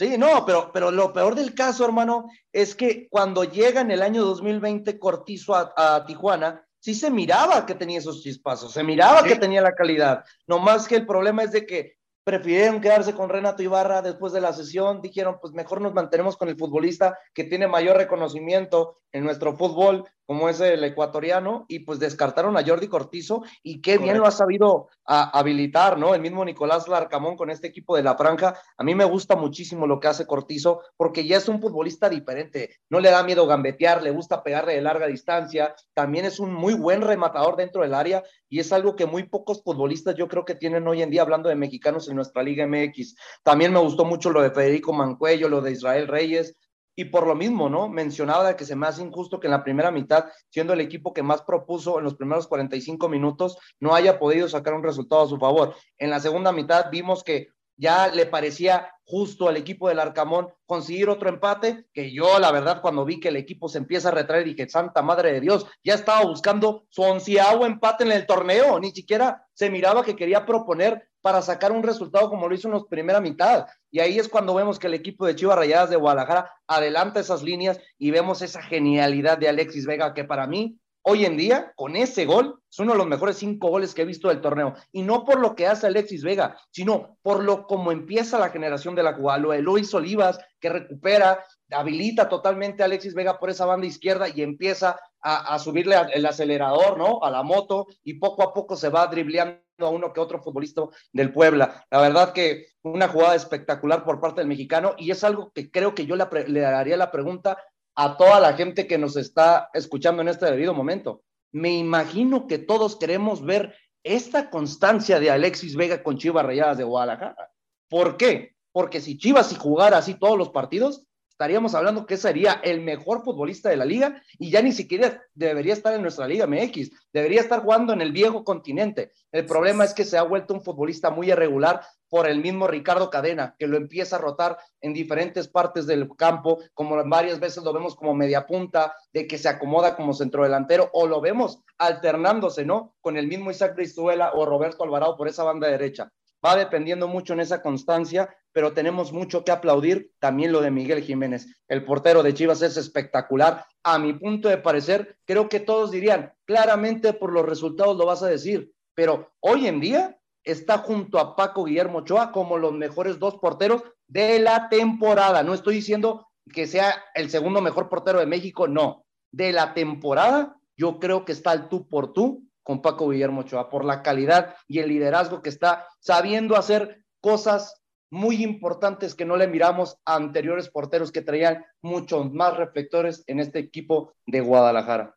Sí, no, pero, pero lo peor del caso, hermano, es que cuando llega en el año 2020 Cortizo a, Tijuana, sí se miraba que tenía esos chispazos, se miraba que tenía la calidad. No más que el problema es de que prefirieron quedarse con Renato Ibarra después de la sesión, dijeron, pues mejor nos mantenemos con el futbolista que tiene mayor reconocimiento en nuestro fútbol, como es el ecuatoriano, y pues descartaron a Jordi Cortizo, y qué bien lo ha sabido habilitar, ¿no? El mismo Nicolás Larcamón con este equipo de la franja, a mí me gusta muchísimo lo que hace Cortizo, porque ya es un futbolista diferente, no le da miedo gambetear, le gusta pegarle de larga distancia, también es un muy buen rematador dentro del área, y es algo que muy pocos futbolistas yo creo que tienen hoy en día, hablando de mexicanos en nuestra Liga MX. También me gustó mucho lo de Federico Mancuello, lo de Israel Reyes, y por lo mismo, ¿no? Mencionaba que se me hace injusto que en la primera mitad, siendo el equipo que más propuso en los primeros 45 minutos, no haya podido sacar un resultado a su favor. En la segunda mitad vimos que ya le parecía justo al equipo del Arcamón conseguir otro empate, que yo la verdad cuando vi que el equipo se empieza a retraer dije, Santa Madre de Dios, ya estaba buscando su onceavo empate en el torneo, ni siquiera se miraba que quería proponer para sacar un resultado como lo hizo en la primera mitad. Y ahí es cuando vemos que el equipo de Chivas Rayadas de Guadalajara adelanta esas líneas y vemos esa genialidad de Alexis Vega, que para mí hoy en día, con ese gol, es uno de los mejores cinco goles que he visto del torneo. Y no por lo que hace Alexis Vega, sino por lo como empieza la generación de la jugada. Lo de Luis Olivas, que recupera, habilita totalmente a Alexis Vega por esa banda izquierda y empieza a, subirle el acelerador, ¿no? A la moto y poco a poco se va dribleando a uno que otro futbolista del Puebla. La verdad que una jugada espectacular por parte del mexicano y es algo que creo que yo le, le daría la pregunta a toda la gente que nos está escuchando en este debido momento. Me imagino que todos queremos ver esta constancia de Alexis Vega con Chivas Rayadas de Guadalajara. ¿Por qué? Porque si Chivas si jugara así todos los partidos, estaríamos hablando que sería el mejor futbolista de la liga y ya ni siquiera debería estar en nuestra liga MX, debería estar jugando en el viejo continente. El problema es que se ha vuelto un futbolista muy irregular por el mismo Ricardo Cadena, que lo empieza a rotar en diferentes partes del campo, como varias veces lo vemos como media punta, de que se acomoda como centrodelantero, o lo vemos alternándose, ¿no? Con el mismo Isaac Brizuela o Roberto Alvarado por esa banda derecha va dependiendo mucho en esa constancia, pero tenemos mucho que aplaudir también lo de Miguel Jiménez. El portero de Chivas es espectacular. A mi punto de parecer, creo que todos dirían, claramente por los resultados lo vas a decir, pero hoy en día está junto a Paco Guillermo Ochoa como los mejores dos porteros de la temporada. No estoy diciendo que sea el segundo mejor portero de México, no. De la temporada, yo creo que está el tú por tú con Paco Guillermo Ochoa, por la calidad y el liderazgo que está sabiendo hacer cosas muy importantes que no le miramos a anteriores porteros que traían muchos más reflectores en este equipo de Guadalajara.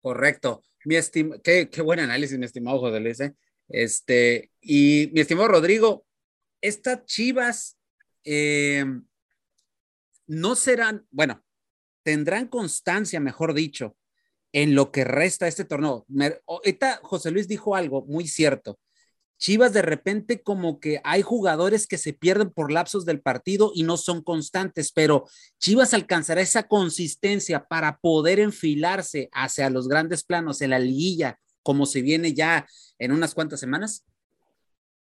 Correcto. Mi estim qué, qué, buen análisis, mi estimado José Luis. ¿eh? Este, y mi estimado Rodrigo, estas chivas eh, no serán, bueno, tendrán constancia, mejor dicho, en lo que resta este torneo. José Luis dijo algo muy cierto. Chivas de repente como que hay jugadores que se pierden por lapsos del partido y no son constantes, pero Chivas alcanzará esa consistencia para poder enfilarse hacia los grandes planos en la liguilla, como se viene ya en unas cuantas semanas.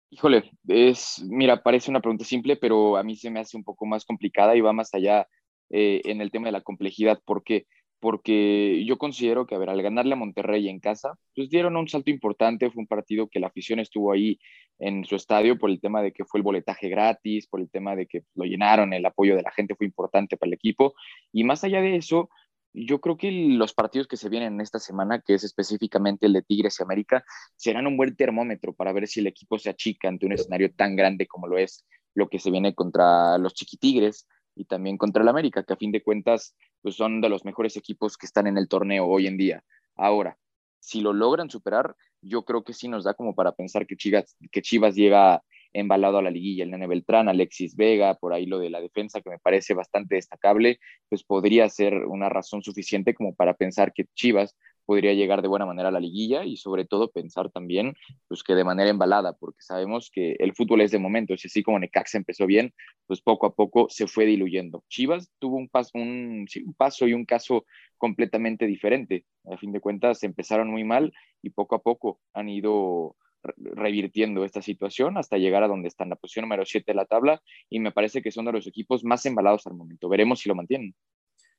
Híjole, es, mira, parece una pregunta simple, pero a mí se me hace un poco más complicada y va más allá eh, en el tema de la complejidad, porque porque yo considero que, a ver, al ganarle a Monterrey en casa, pues dieron un salto importante, fue un partido que la afición estuvo ahí en su estadio por el tema de que fue el boletaje gratis, por el tema de que lo llenaron, el apoyo de la gente fue importante para el equipo, y más allá de eso, yo creo que los partidos que se vienen en esta semana, que es específicamente el de Tigres y América, serán un buen termómetro para ver si el equipo se achica ante un escenario tan grande como lo es lo que se viene contra los Chiquitigres, y también contra el América, que a fin de cuentas pues son de los mejores equipos que están en el torneo hoy en día. Ahora, si lo logran superar, yo creo que sí nos da como para pensar que Chivas, que Chivas llega embalado a la liguilla, el Nene Beltrán, Alexis Vega, por ahí lo de la defensa que me parece bastante destacable, pues podría ser una razón suficiente como para pensar que Chivas podría llegar de buena manera a la liguilla y sobre todo pensar también pues que de manera embalada, porque sabemos que el fútbol es de momentos y así como Necaxa empezó bien, pues poco a poco se fue diluyendo. Chivas tuvo un paso, un, un paso y un caso completamente diferente. A fin de cuentas empezaron muy mal y poco a poco han ido revirtiendo esta situación hasta llegar a donde está en la posición número 7 de la tabla y me parece que son de los equipos más embalados al momento. Veremos si lo mantienen.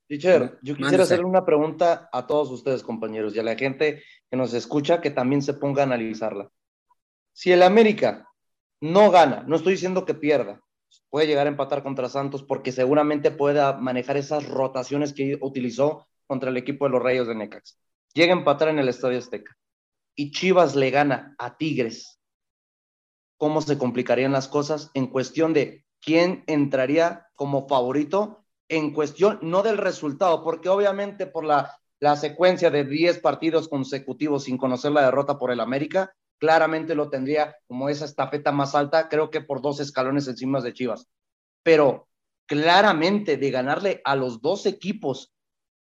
Teacher, yo quisiera hacerle una pregunta a todos ustedes, compañeros, y a la gente que nos escucha que también se ponga a analizarla. Si el América no gana, no estoy diciendo que pierda, puede llegar a empatar contra Santos porque seguramente pueda manejar esas rotaciones que utilizó contra el equipo de los Rayos de Necax. Llega a empatar en el Estadio Azteca y Chivas le gana a Tigres. ¿Cómo se complicarían las cosas en cuestión de quién entraría como favorito en cuestión, no del resultado, porque obviamente por la, la secuencia de 10 partidos consecutivos sin conocer la derrota por el América, claramente lo tendría como esa estafeta más alta, creo que por dos escalones encima de Chivas. Pero claramente de ganarle a los dos equipos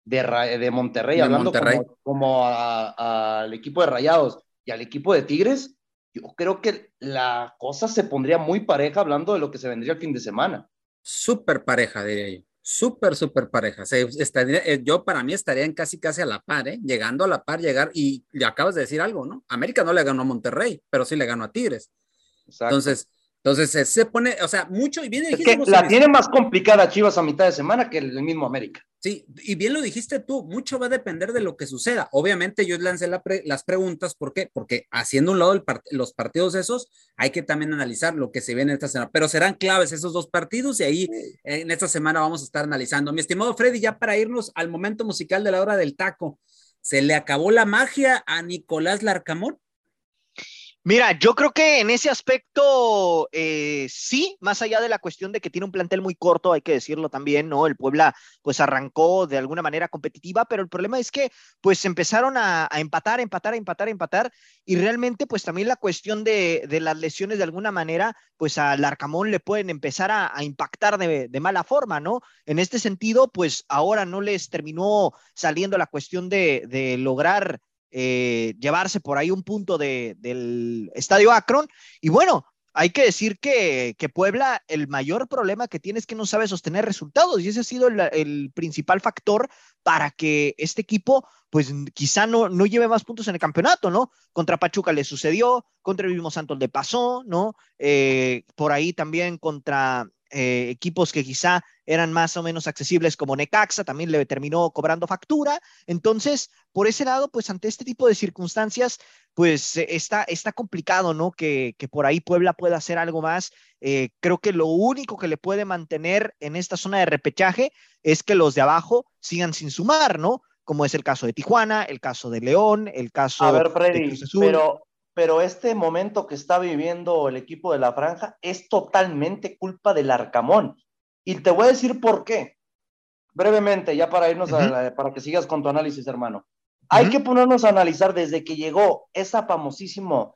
de, de Monterrey, hablando como, al equipo de Rayados y al equipo de Tigres, yo creo que la cosa se pondría muy pareja hablando de lo que se vendría el fin de semana. Súper pareja, diría yo. Súper, súper pareja. estaría, eh, yo para mí estaría en casi, casi a la par, ¿eh? llegando a la par, llegar y le acabas de decir algo, ¿no? América no le ganó a Monterrey, pero sí le ganó a Tigres. Entonces, entonces se pone, o sea, mucho y viene. Es que la tiene más complicada Chivas a mitad de semana que el mismo América. Sí, y bien lo dijiste tú, mucho va a depender de lo que suceda. Obviamente yo lancé las preguntas, ¿por qué? Porque haciendo un lado los partidos esos, hay que también analizar lo que se viene esta semana, pero serán claves esos dos partidos y ahí en esta semana vamos a estar analizando. Mi estimado Freddy, ya para irnos al momento musical de la hora del taco, ¿se le acabó la magia a Nicolás Larcamón? Mira, yo creo que en ese aspecto eh, sí, más allá de la cuestión de que tiene un plantel muy corto, hay que decirlo también, ¿no? El Puebla pues arrancó de alguna manera competitiva, pero el problema es que pues empezaron a, empatar, empatar, empatar, empatar y realmente pues también la cuestión de, las lesiones de alguna manera pues al Arcamón le pueden empezar a, impactar de, mala forma, ¿no? En este sentido pues ahora no les terminó saliendo la cuestión de lograr eh, llevarse por ahí un punto del estadio Akron. Y bueno, hay que decir que, Puebla, el mayor problema que tiene es que no sabe sostener resultados y ese ha sido el, principal factor para que este equipo, pues quizá no, no lleve más puntos en el campeonato, ¿no? Contra Pachuca le sucedió, contra el mismo Santos le pasó, ¿no? Eh, por ahí también contra eh, equipos que quizá eran más o menos accesibles como Necaxa, también le terminó cobrando factura. Entonces, por ese lado, pues ante este tipo de circunstancias, pues eh, está, está complicado, ¿no? Que, por ahí Puebla pueda hacer algo más. Eh, creo que lo único que le puede mantener en esta zona de repechaje es que los de abajo sigan sin sumar, ¿no? Como es el caso de Tijuana, el caso de León, el caso A ver, Freddy, Pero pero este momento que está viviendo el equipo de la franja es totalmente culpa del Arcamón. Y te voy a decir por qué. Brevemente, ya para irnos a para que sigas con tu análisis, hermano. Hay que ponernos a analizar desde que llegó esa famosísima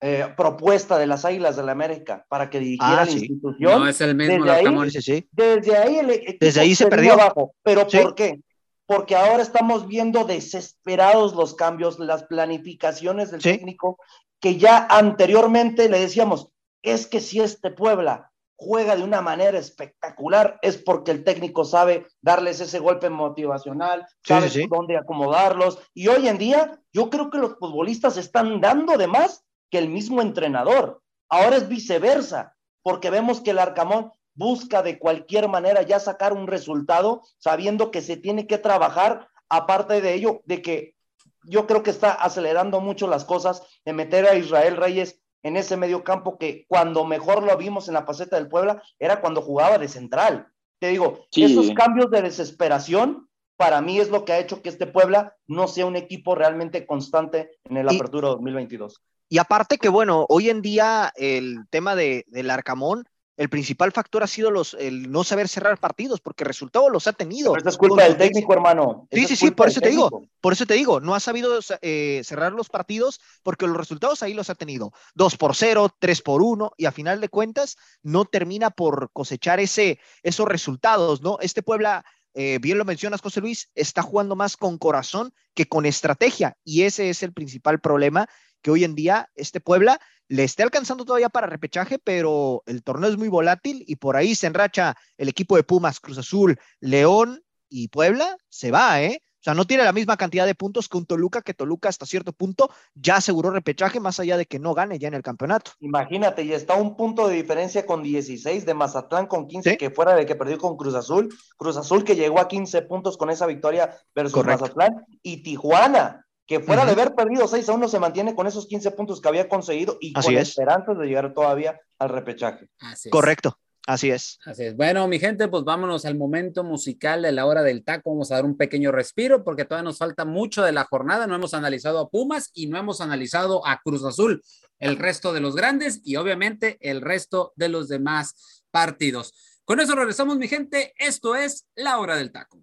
eh, propuesta de las Águilas de la América para que dirigiera ah, la institución. No es el mismo desde Arcamón. sí, Desde ahí, el desde ahí se perdió. Abajo. Pero ¿por qué? Porque ahora estamos viendo desesperados los cambios, las planificaciones del técnico, que ya anteriormente le decíamos, es que si este Puebla juega de una manera espectacular, es porque el técnico sabe darles ese golpe motivacional, sabe dónde acomodarlos, y hoy en día yo creo que los futbolistas están dando de más que el mismo entrenador. Ahora es viceversa, porque vemos que el Arcamón busca de cualquier manera ya sacar un resultado, sabiendo que se tiene que trabajar, aparte de ello, de que yo creo que está acelerando mucho las cosas de meter a Israel Reyes en ese medio campo que cuando mejor lo vimos en la paseta del Puebla era cuando jugaba de central. Te digo, esos cambios de desesperación para mí es lo que ha hecho que este Puebla no sea un equipo realmente constante en el Apertura 2022. Y aparte que, bueno, hoy en día el tema de, del Arcamón el principal factor ha sido los, el no saber cerrar partidos, porque resultados los ha tenido. Pero es culpa del técnico, hermano. sí, sí, sí, por eso te digo, por eso te digo, no ha sabido eh, cerrar los partidos porque los resultados ahí los ha tenido. Dos por cero, tres por uno, y a final de cuentas no termina por cosechar ese, esos resultados, ¿no? Este Puebla, eh, bien lo mencionas, José Luis, está jugando más con corazón que con estrategia, y ese es el principal problema que hoy en día este Puebla le esté alcanzando todavía para repechaje, pero el torneo es muy volátil y por ahí se enracha el equipo de Pumas, Cruz Azul, León y Puebla, se va, ¿eh? O sea, no tiene la misma cantidad de puntos que un Toluca, que Toluca hasta cierto punto ya aseguró repechaje, más allá de que no gane ya en el campeonato. Imagínate, y está un punto de diferencia con 16 de Mazatlán con 15, que fuera de que perdió con Cruz Azul. Cruz Azul que llegó a 15 puntos con esa victoria versus Mazatlán. Y Tijuana, que fuera de haber perdido 6 a 1 se mantiene con esos 15 puntos que había conseguido y con esperanzas de llegar todavía al repechaje. Correcto. Así es. Así es. Bueno, mi gente, pues vámonos al momento musical de la hora del taco. Vamos a dar un pequeño respiro porque todavía nos falta mucho de la jornada. No hemos analizado a Pumas y no hemos analizado a Cruz Azul, el resto de los grandes y obviamente el resto de los demás partidos. Con eso regresamos, mi gente. Esto es la hora del taco.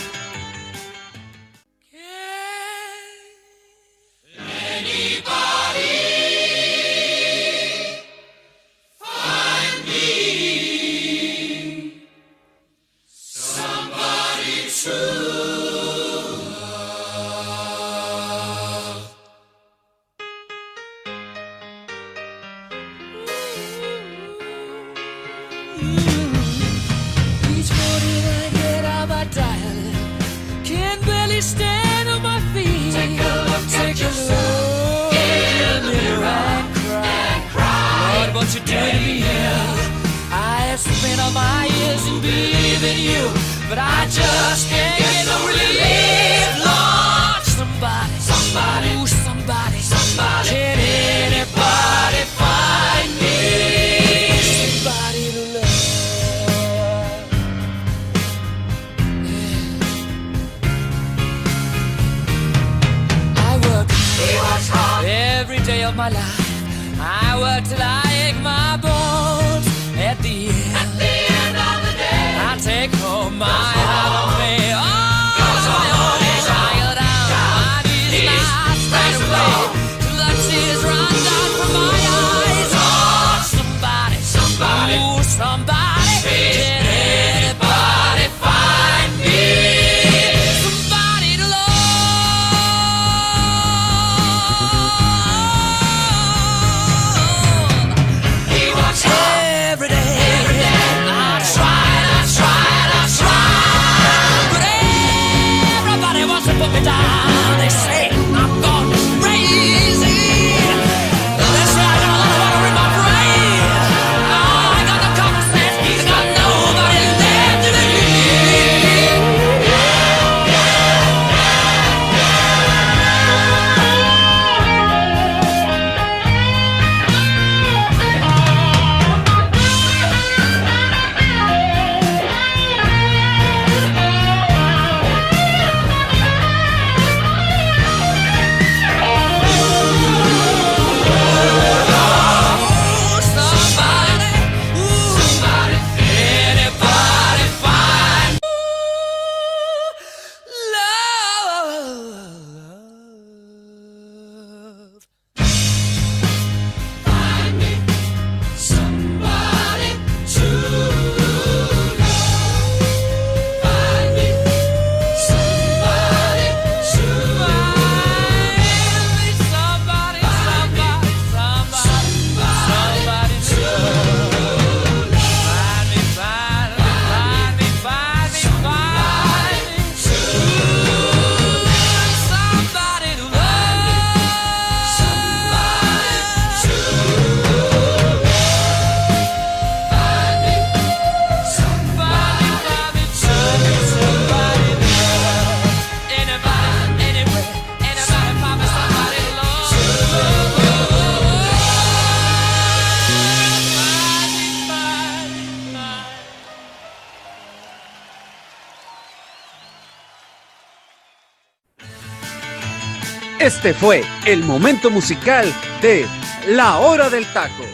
Every day of my life, I work till I ache my bones. At the end, At the end of the day, I take home my. Este fue el momento musical de La Hora del Taco.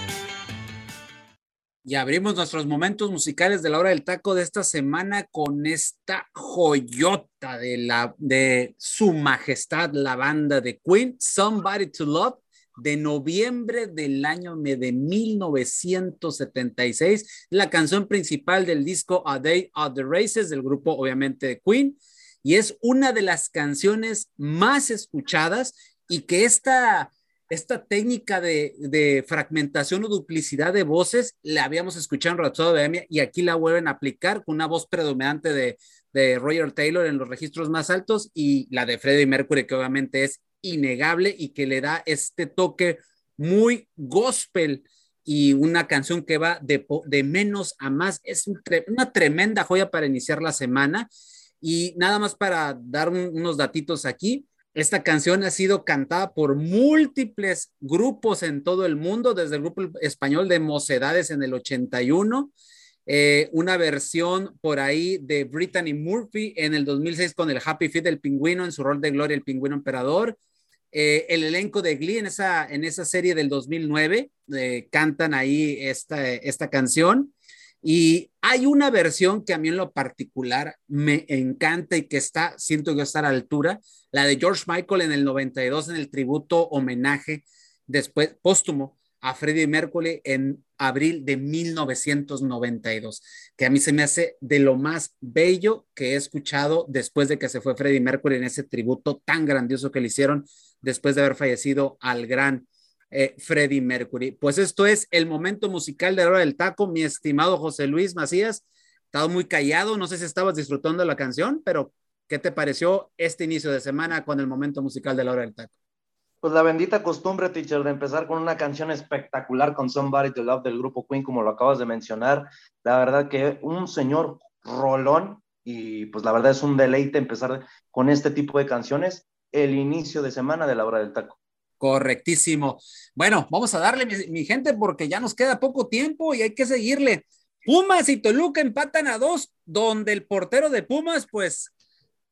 Y abrimos nuestros momentos musicales de la hora del taco de esta semana con esta joyota de, la, de su majestad, la banda de Queen, Somebody to Love, de noviembre del año de 1976, la canción principal del disco A Day of the Races del grupo obviamente de Queen y es una de las canciones más escuchadas y que esta, esta técnica de, fragmentación o duplicidad de voces la habíamos escuchado en Rhapsody Bohemia y aquí la vuelven a aplicar con una voz predominante de, de Roger Taylor en los registros más altos y la de Freddie Mercury que obviamente es innegable y que le da este toque muy gospel y una canción que va de, de menos a más. Es una tremenda joya para iniciar la semana y nada más para dar unos datitos aquí, esta canción ha sido cantada por múltiples grupos en todo el mundo, desde el grupo español de Mocedades en el 81, eh, una versión por ahí de Brittany Murphy en el 2006 con el Happy Feet del pingüino en su rol de Gloria el pingüino emperador. Eh, el elenco de Glee en esa, en esa serie del 2009 eh, cantan ahí esta, esta canción. Y hay una versión que a mí en lo particular me encanta y que está, siento que estar a altura, la de George Michael en el 92 en el tributo homenaje después póstumo a Freddie Mercury en abril de 1992, que a mí se me hace de lo más bello que he escuchado después de que se fue Freddie Mercury en ese tributo tan grandioso que le hicieron después de haber fallecido al gran eh, Freddie Mercury. Pues esto es el momento musical de la hora del taco, mi estimado José Luis Macías. Estado muy callado, no sé si estabas disfrutando la canción, pero ¿qué te pareció este inicio de semana con el momento musical de la hora del taco? Pues la bendita costumbre, teacher, de empezar con una canción espectacular con Somebody to Love del grupo Queen, como lo acabas de mencionar. La verdad que un señor rolón y pues la verdad es un deleite empezar con este tipo de canciones el inicio de semana de la hora del taco. Correctísimo. Bueno, vamos a darle, mi, gente, porque ya nos queda poco tiempo y hay que seguirle. Pumas y Toluca empatan a dos, donde el portero de Pumas, pues,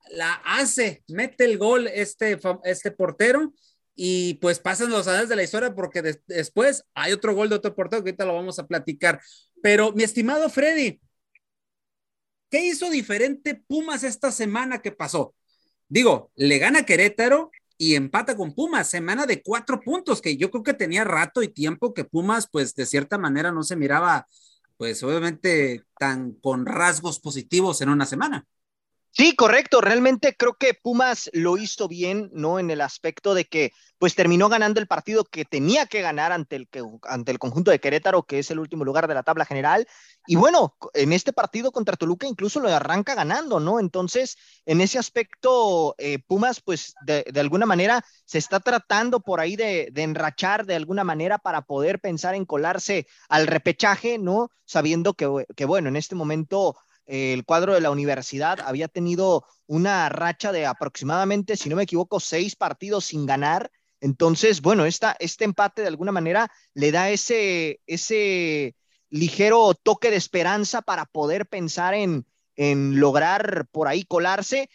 la hace, mete el gol este, este portero y pues pasan los años de la historia porque después hay otro gol de otro portero que ahorita lo vamos a platicar. Pero mi estimado Freddy, ¿qué hizo diferente Pumas esta semana que pasó? Digo, le gana Querétaro y empata con Pumas, semana de cuatro puntos, que yo creo que tenía rato y tiempo que Pumas, pues de cierta manera no se miraba, pues obviamente tan con rasgos positivos en una semana. Sí, correcto. Realmente creo que Pumas lo hizo bien, ¿no? En el aspecto de que, pues, terminó ganando el partido que tenía que ganar ante el, ante el conjunto de Querétaro, que es el último lugar de la tabla general. Y bueno, en este partido contra Toluca incluso lo arranca ganando, ¿no? Entonces, en ese aspecto, eh, Pumas, pues, de, alguna manera se está tratando por ahí de, de enrachar de alguna manera para poder pensar en colarse al repechaje, ¿no? Sabiendo que, que bueno, en este momento el cuadro de la universidad había tenido una racha de aproximadamente, si no me equivoco, seis partidos sin ganar. Entonces, bueno, esta, este empate de alguna manera le da ese, ese ligero toque de esperanza para poder pensar en, en lograr por ahí colarse.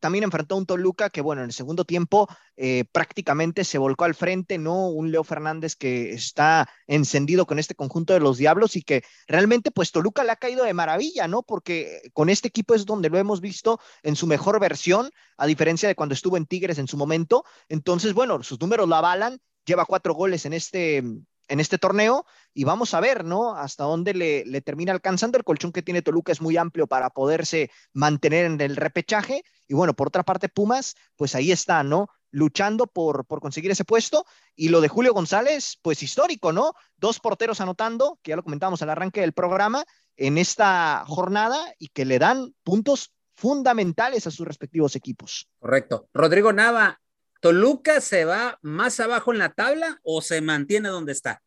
también enfrentó a un Toluca que, bueno, en el segundo tiempo eh, prácticamente se volcó al frente, ¿no? Un Leo Fernández que está encendido con este conjunto de los Diablos y que realmente, pues Toluca le ha caído de maravilla, ¿no? Porque con este equipo es donde lo hemos visto en su mejor versión, a diferencia de cuando estuvo en Tigres en su momento. Entonces, bueno, sus números lo avalan, lleva cuatro goles en este en este torneo y vamos a ver, ¿no? Hasta dónde le, termina alcanzando. El colchón que tiene Toluca es muy amplio para poderse mantener en el repechaje. Y bueno, por otra parte, Pumas, pues ahí está, ¿no? Luchando por, por conseguir ese puesto. Y lo de Julio González, pues histórico, ¿no? Dos porteros anotando, que ya lo comentamos al arranque del programa, en esta jornada y que le dan puntos fundamentales a sus respectivos equipos. Correcto. Rodrigo Nava, ¿Toluca se va más abajo en la tabla o se mantiene donde está?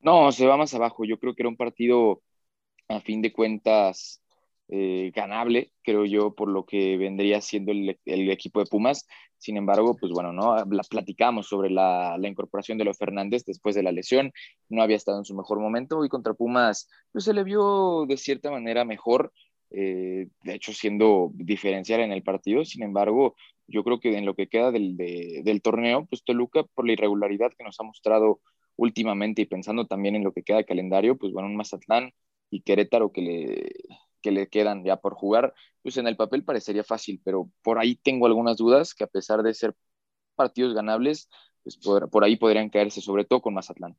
No, se va más abajo. Yo creo que era un partido, a fin de cuentas, eh, ganable, creo yo, por lo que vendría siendo el, equipo de Pumas. Sin embargo, pues bueno, ¿no? La platicamos sobre la, incorporación de los Fernández después de la lesión. No había estado en su mejor momento y contra Pumas, pues se le vio de cierta manera mejor. Eh, de hecho, siendo diferencial en el partido. Sin embargo, yo creo que en lo que queda del, del torneo, pues Toluca, por la irregularidad que nos ha mostrado últimamente y pensando también en lo que queda de calendario, pues bueno, un Mazatlán y Querétaro que le, que le quedan ya por jugar, pues en el papel parecería fácil, pero por ahí tengo algunas dudas que a pesar de ser partidos ganables, pues por, por ahí podrían caerse, sobre todo con Mazatlán.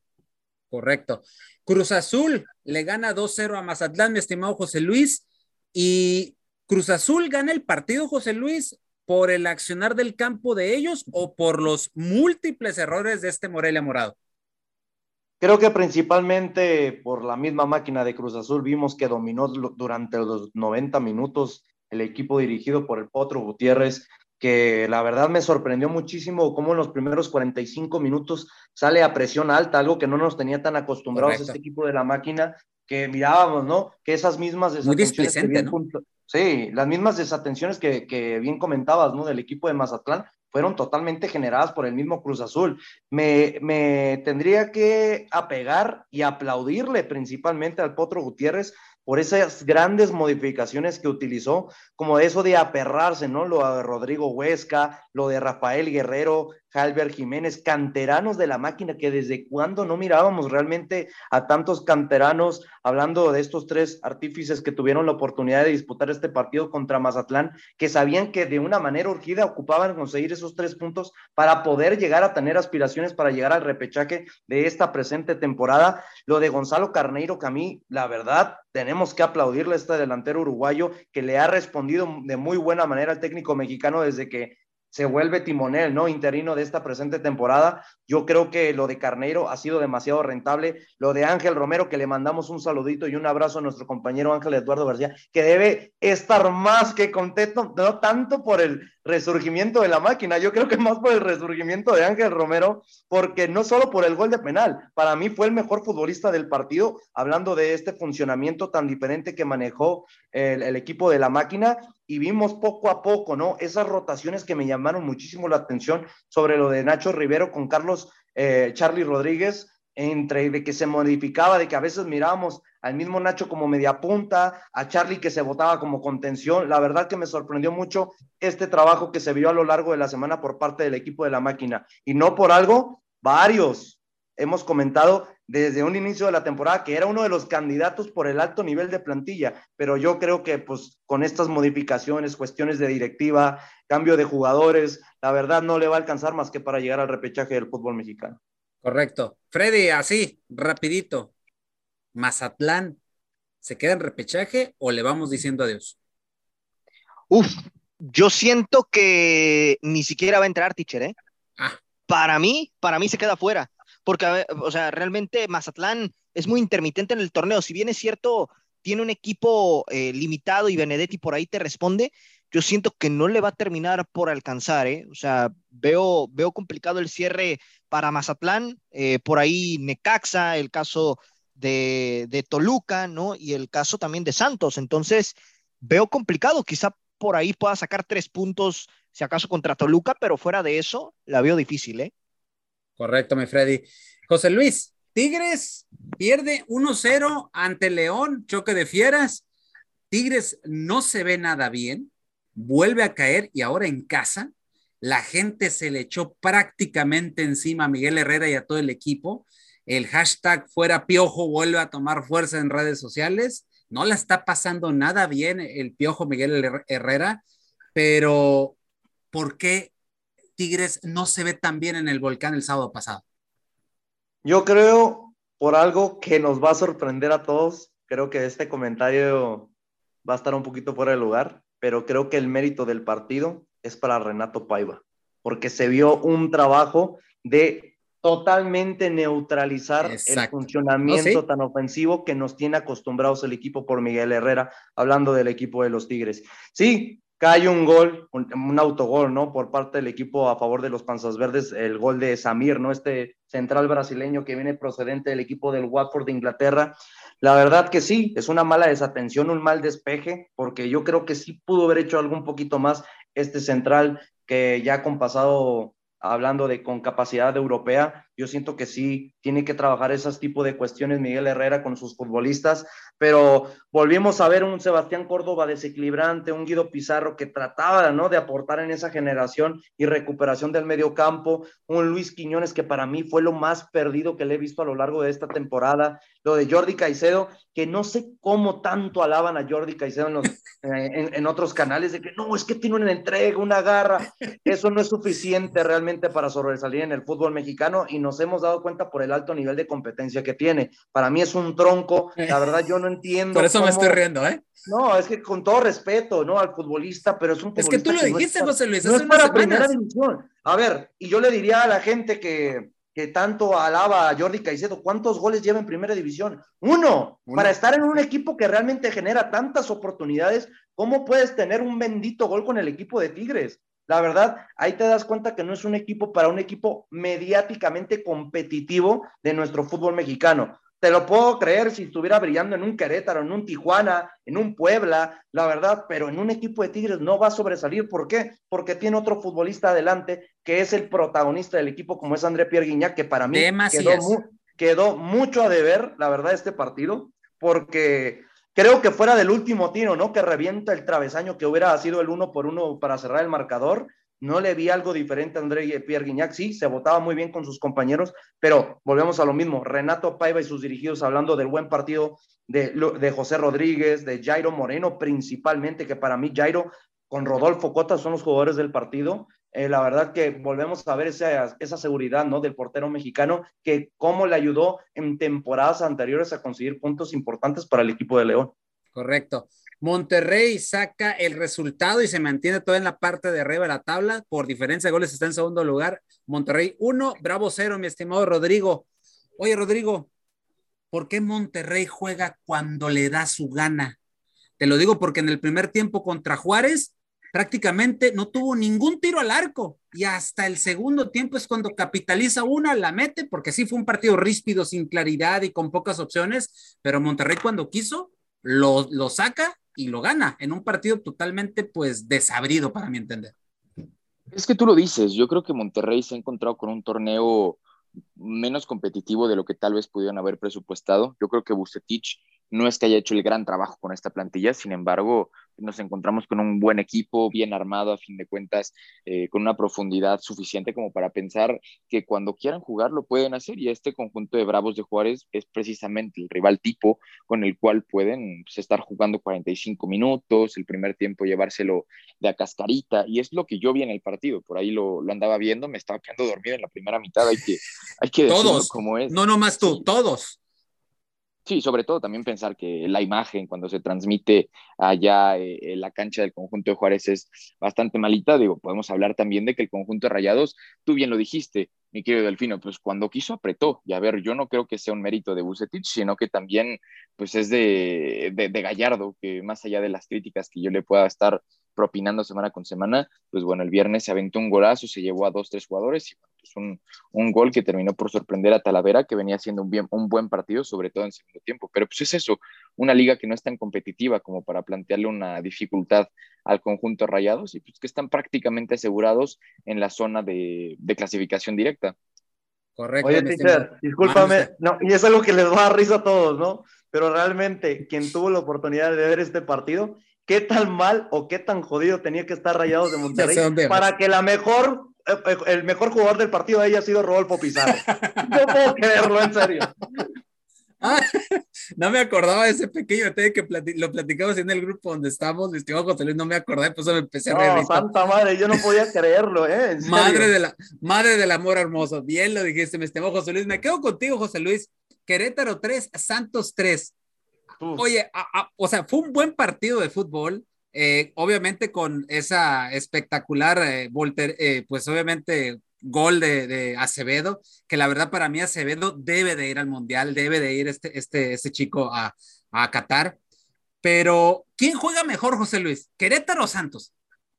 Correcto. Cruz Azul le gana 2-0 a Mazatlán, mi estimado José Luis, y Cruz Azul gana el partido, José Luis, por el accionar del campo de ellos o por los múltiples errores de este Morelia Morado? Creo que principalmente por la misma máquina de Cruz Azul vimos que dominó durante los 90 minutos el equipo dirigido por el Potro Gutiérrez, que la verdad me sorprendió muchísimo cómo en los primeros 45 minutos sale a presión alta, algo que no nos tenía tan acostumbrados este equipo de la máquina, que mirábamos, ¿no? Que esas mismas Sí, las mismas desatenciones que, que, bien comentabas, ¿no? Del equipo de Mazatlán fueron totalmente generadas por el mismo Cruz Azul. Me, me tendría que apegar y aplaudirle principalmente al Potro Gutiérrez por esas grandes modificaciones que utilizó, como eso de aperrarse, ¿no? Lo de Rodrigo Huesca, lo de Rafael Guerrero, Jalber Jiménez, canteranos de la máquina, que desde cuando no mirábamos realmente a tantos canteranos, hablando de estos tres artífices que tuvieron la oportunidad de disputar este partido contra Mazatlán, que sabían que de una manera urgida ocupaban conseguir esos tres puntos para poder llegar a tener aspiraciones para llegar al repechaje de esta presente temporada. Lo de Gonzalo Carneiro, que a mí, la verdad, tenemos que aplaudirle a este delantero uruguayo que le ha respondido de muy buena manera al técnico mexicano desde que se vuelve timonel, ¿no? Interino de esta presente temporada. Yo creo que lo de Carneiro ha sido demasiado rentable. Lo de Ángel Romero, que le mandamos un saludito y un abrazo a nuestro compañero Ángel Eduardo García, que debe estar más que contento, no tanto por el resurgimiento de la máquina, yo creo que más por el resurgimiento de Ángel Romero, porque no solo por el gol de penal, para mí fue el mejor futbolista del partido, hablando de este funcionamiento tan diferente que manejó el, equipo de la máquina y vimos poco a poco, ¿no? Esas rotaciones que me llamaron muchísimo la atención sobre lo de Nacho Rivero con Carlos eh, Rodríguez, entre de que se modificaba, de que a veces mirábamos al mismo Nacho como media punta, a Charlie que se votaba como contención. La verdad que me sorprendió mucho este trabajo que se vio a lo largo de la semana por parte del equipo de la máquina. Y no por algo, varios hemos comentado desde un inicio de la temporada que era uno de los candidatos por el alto nivel de plantilla, pero yo creo que pues con estas modificaciones, cuestiones de directiva, cambio de jugadores, la verdad no le va a alcanzar más que para llegar al repechaje del fútbol mexicano. Correcto. Freddy, así, rapidito. Mazatlán, ¿se queda en repechaje o le vamos diciendo adiós? Uf, yo siento que ni siquiera va a entrar Teacher, ¿eh? Ah. Para mí, para mí se queda fuera porque, o sea, realmente Mazatlán es muy intermitente en el torneo. Si bien es cierto, tiene un equipo eh, limitado y Benedetti por ahí te responde, yo siento que no le va a terminar por alcanzar, ¿eh? O sea, veo, veo complicado el cierre para Mazatlán, eh, por ahí Necaxa, el caso de, de, Toluca, ¿no? Y el caso también de Santos. Entonces, veo complicado, quizá por ahí pueda sacar tres puntos, si acaso contra Toluca, pero fuera de eso, la veo difícil, ¿eh? Correcto, mi Freddy. José Luis, Tigres pierde 1-0 ante León, choque de fieras. Tigres no se ve nada bien, vuelve a caer y ahora en casa la gente se le echó prácticamente encima a Miguel Herrera y a todo el equipo. El hashtag fuera piojo vuelve a tomar fuerza en redes sociales. No la está pasando nada bien el piojo Miguel Herrera, pero ¿por qué Tigres no se ve tan bien en el volcán el sábado pasado? Yo creo, por algo que nos va a sorprender a todos, creo que este comentario va a estar un poquito fuera de lugar, pero creo que el mérito del partido es para Renato Paiva, porque se vio un trabajo de totalmente neutralizar el funcionamiento tan ofensivo que nos tiene acostumbrados el equipo por Miguel Herrera, hablando del equipo de los Tigres. Sí, cae un gol, un, autogol, ¿no? Por parte del equipo a favor de los Panzas Verdes, el gol de Samir, ¿no? Este central brasileño que viene procedente del equipo del Watford de Inglaterra. La verdad que sí, es una mala desatención, un mal despeje, porque yo creo que sí pudo haber hecho algo un poquito más este central que ya con pasado hablando de con capacidad europea, yo siento que sí tiene que trabajar esos tipos de cuestiones Miguel Herrera con sus futbolistas, pero volvimos a ver un Sebastián Córdoba desequilibrante, un Guido Pizarro que trataba ¿no? de aportar en esa generación y recuperación del medio campo, un Luis Quiñones que para mí fue lo más perdido que le he visto a lo largo de esta temporada, lo de Jordi Caicedo, que no sé cómo tanto alaban a Jordi Caicedo en, en otros canales, de que no, es que tiene una entrega, una garra, eso no es suficiente realmente para sobresalir en el fútbol mexicano y nos hemos dado cuenta por el alto nivel de competencia que tiene. Para mí es un tronco, la verdad yo no entiendo. Por eso me estoy riendo, ¿eh? No, es que con todo respeto, ¿no? Al futbolista, pero es un Es que tú lo dijiste, José Luis, no es para primera división. A ver, y yo le diría a la gente que, que tanto alaba a Jordi Caicedo, ¿cuántos goles lleva en primera división? Uno, Uno, para estar en un equipo que realmente genera tantas oportunidades, ¿cómo puedes tener un bendito gol con el equipo de Tigres? La verdad, ahí te das cuenta que no es un equipo para un equipo mediáticamente competitivo de nuestro fútbol mexicano. Te lo puedo creer si estuviera brillando en un Querétaro, en un Tijuana, en un Puebla, la verdad, pero en un equipo de Tigres no va a sobresalir. ¿Por qué? Porque tiene otro futbolista adelante que es el protagonista del equipo, como es André Pierre Guignac, que para mí quedó, mu quedó mucho a deber, la verdad, este partido, porque creo que fuera del último tiro, ¿no? Que revienta el travesaño que hubiera sido el uno por uno para cerrar el marcador. No le vi algo diferente a André Pierre Guignac, sí, se votaba muy bien con sus compañeros, pero volvemos a lo mismo. Renato Paiva y sus dirigidos hablando del buen partido de, de José Rodríguez, de Jairo Moreno principalmente, que para mí Jairo con Rodolfo Cota son los jugadores del partido. Eh, la verdad que volvemos a ver esa, esa seguridad ¿no? del portero mexicano, que cómo le ayudó en temporadas anteriores a conseguir puntos importantes para el equipo de León. Correcto. Monterrey saca el resultado y se mantiene todo en la parte de arriba de la tabla. Por diferencia de goles está en segundo lugar. Monterrey 1, Bravo 0, mi estimado Rodrigo. Oye, Rodrigo, ¿por qué Monterrey juega cuando le da su gana? Te lo digo porque en el primer tiempo contra Juárez prácticamente no tuvo ningún tiro al arco y hasta el segundo tiempo es cuando capitaliza una, la mete, porque sí fue un partido ríspido, sin claridad y con pocas opciones, pero Monterrey cuando quiso lo, lo saca y lo gana en un partido totalmente pues desabrido para mi entender. Es que tú lo dices, yo creo que Monterrey se ha encontrado con un torneo menos competitivo de lo que tal vez pudieron haber presupuestado. Yo creo que Bucetich no es que haya hecho el gran trabajo con esta plantilla, sin embargo, nos encontramos con un buen equipo, bien armado, a fin de cuentas, eh, con una profundidad suficiente como para pensar que cuando quieran jugar lo pueden hacer. Y este conjunto de Bravos de Juárez es precisamente el rival tipo con el cual pueden pues, estar jugando 45 minutos, el primer tiempo llevárselo de a cascarita. Y es lo que yo vi en el partido. Por ahí lo, lo andaba viendo, me estaba quedando dormido en la primera mitad. Hay que, hay que decirlo todos, como es. No, nomás tú, todos. Sí, sobre todo también pensar que la imagen cuando se transmite allá eh, en la cancha del conjunto de Juárez es bastante malita. Digo, podemos hablar también de que el conjunto de Rayados, tú bien lo dijiste, mi querido Delfino, pues cuando quiso apretó. Y a ver, yo no creo que sea un mérito de Bucetich, sino que también pues es de, de, de Gallardo, que más allá de las críticas que yo le pueda estar propinando semana con semana, pues bueno, el viernes se aventó un golazo, se llevó a dos, tres jugadores y pues un, un, gol que terminó por sorprender a Talavera, que venía haciendo un, bien, un buen partido, sobre todo en segundo tiempo. Pero pues es eso, una liga que no es tan competitiva como para plantearle una dificultad al conjunto Rayados y pues que están prácticamente asegurados en la zona de, de clasificación directa. Correcto. Oye, teacher, discúlpame, no, y es algo que les va a risa a todos, ¿no? Pero realmente, quien tuvo la oportunidad de ver este partido, qué tan mal o qué tan jodido tenía que estar Rayados de Monterrey para que la mejor, el mejor jugador del partido haya sido Rodolfo Pizarro. no puedo creerlo, en serio. Ah, [laughs] no me acordaba de ese pequeño detalle que plati lo platicamos en el grupo donde estamos, mi estimado José Luis, no me acordaba, pues me empecé a reír. No, santa madre, yo no podía creerlo, ¿eh? Madre, de la, madre del amor hermoso, bien lo dijiste, mi estimado José Luis. Me quedo contigo, José Luis. Querétaro 3, Santos 3. Uf. Oye, a, a, o sea, fue un buen partido de fútbol. Eh, obviamente con esa espectacular, eh, eh, pues obviamente gol de, de, Acevedo, que la verdad para mí Acevedo debe de ir al Mundial, debe de ir este, este, este chico a, a Qatar. Pero, ¿quién juega mejor, José Luis? ¿Querétaro o Santos?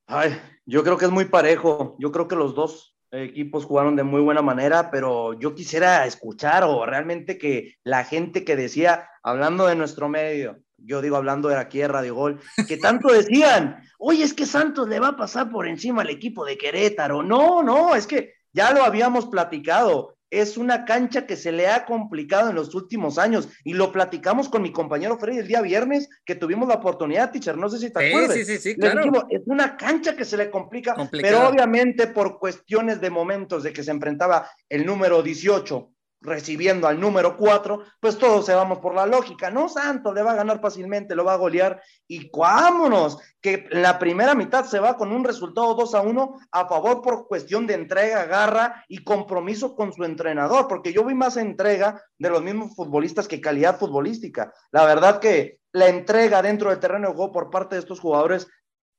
Ay, yo creo que es muy parejo. Yo creo que los dos equipos jugaron de muy buena manera, pero yo quisiera escuchar o realmente que la gente que decía, hablando de nuestro medio, yo digo hablando de aquí de Radio Gol, que tanto decían, oye, es que Santos le va a pasar por encima al equipo de Querétaro. No, no, es que ya lo habíamos platicado. Es una cancha que se le ha complicado en los últimos años y lo platicamos con mi compañero Freddy el día viernes que tuvimos la oportunidad, teacher, no sé si te sí, acuerdas. Sí, sí, sí, claro. Dijimos, es una cancha que se le complica, Complicado. pero obviamente por cuestiones de momentos de que se enfrentaba el número 18 recibiendo al número 4, pues todos se vamos por la lógica, no Santos le va a ganar fácilmente, lo va a golear y vámonos, que la primera mitad se va con un resultado 2 a 1 a favor por cuestión de entrega, garra y compromiso con su entrenador, porque yo vi más entrega de los mismos futbolistas que calidad futbolística. La verdad que la entrega dentro del terreno de juego por parte de estos jugadores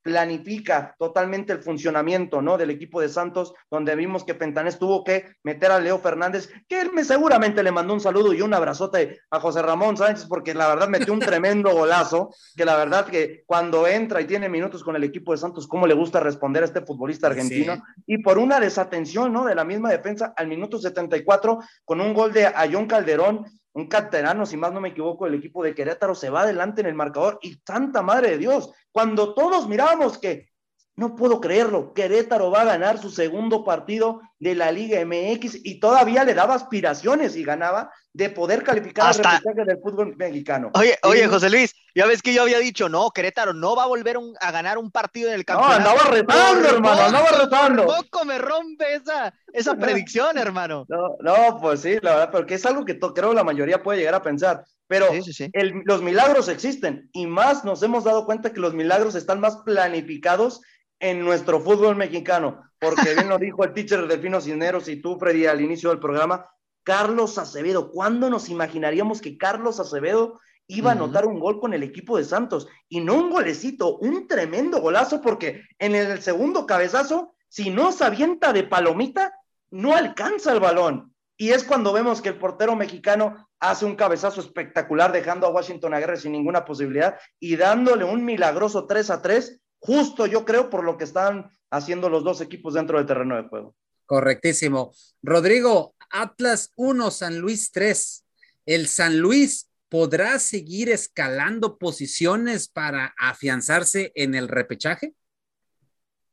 planifica totalmente el funcionamiento ¿no? del equipo de Santos, donde vimos que Pentanés tuvo que meter a Leo Fernández, que él me seguramente le mandó un saludo y un abrazote a José Ramón Sánchez, porque la verdad metió un tremendo golazo, que la verdad que cuando entra y tiene minutos con el equipo de Santos, cómo le gusta responder a este futbolista argentino, sí. y por una desatención ¿no? de la misma defensa al minuto 74, con un gol de Ayón Calderón, un canterano, si más no me equivoco, el equipo de Querétaro se va adelante en el marcador y santa madre de Dios, cuando todos mirábamos que no puedo creerlo, Querétaro va a ganar su segundo partido de la Liga MX y todavía le daba aspiraciones y ganaba de poder calificar Hasta... al repechaje del fútbol mexicano. Oye, oye, José Luis, ya ves que yo había dicho, no, Querétaro no va a volver un, a ganar un partido en el campeonato. No, andaba retando, hermano, andaba retando. Poco me rompe esa, esa [laughs] predicción, hermano. No, no, pues sí, la verdad, porque es algo que creo la mayoría puede llegar a pensar. Pero sí, sí, sí. El, los milagros existen y más nos hemos dado cuenta que los milagros están más planificados en nuestro fútbol mexicano, porque bien lo [laughs] dijo el teacher Delfino Cisneros y tú, Freddy, al inicio del programa, Carlos Acevedo, ¿cuándo nos imaginaríamos que Carlos Acevedo iba a anotar uh -huh. un gol con el equipo de Santos? Y no un golecito, un tremendo golazo, porque en el segundo cabezazo, si no se avienta de palomita, no alcanza el balón. Y es cuando vemos que el portero mexicano hace un cabezazo espectacular, dejando a Washington Aguirre sin ninguna posibilidad y dándole un milagroso 3 a 3 justo yo creo por lo que están haciendo los dos equipos dentro del terreno de juego. Correctísimo. Rodrigo, Atlas 1, San Luis 3. ¿El San Luis podrá seguir escalando posiciones para afianzarse en el repechaje?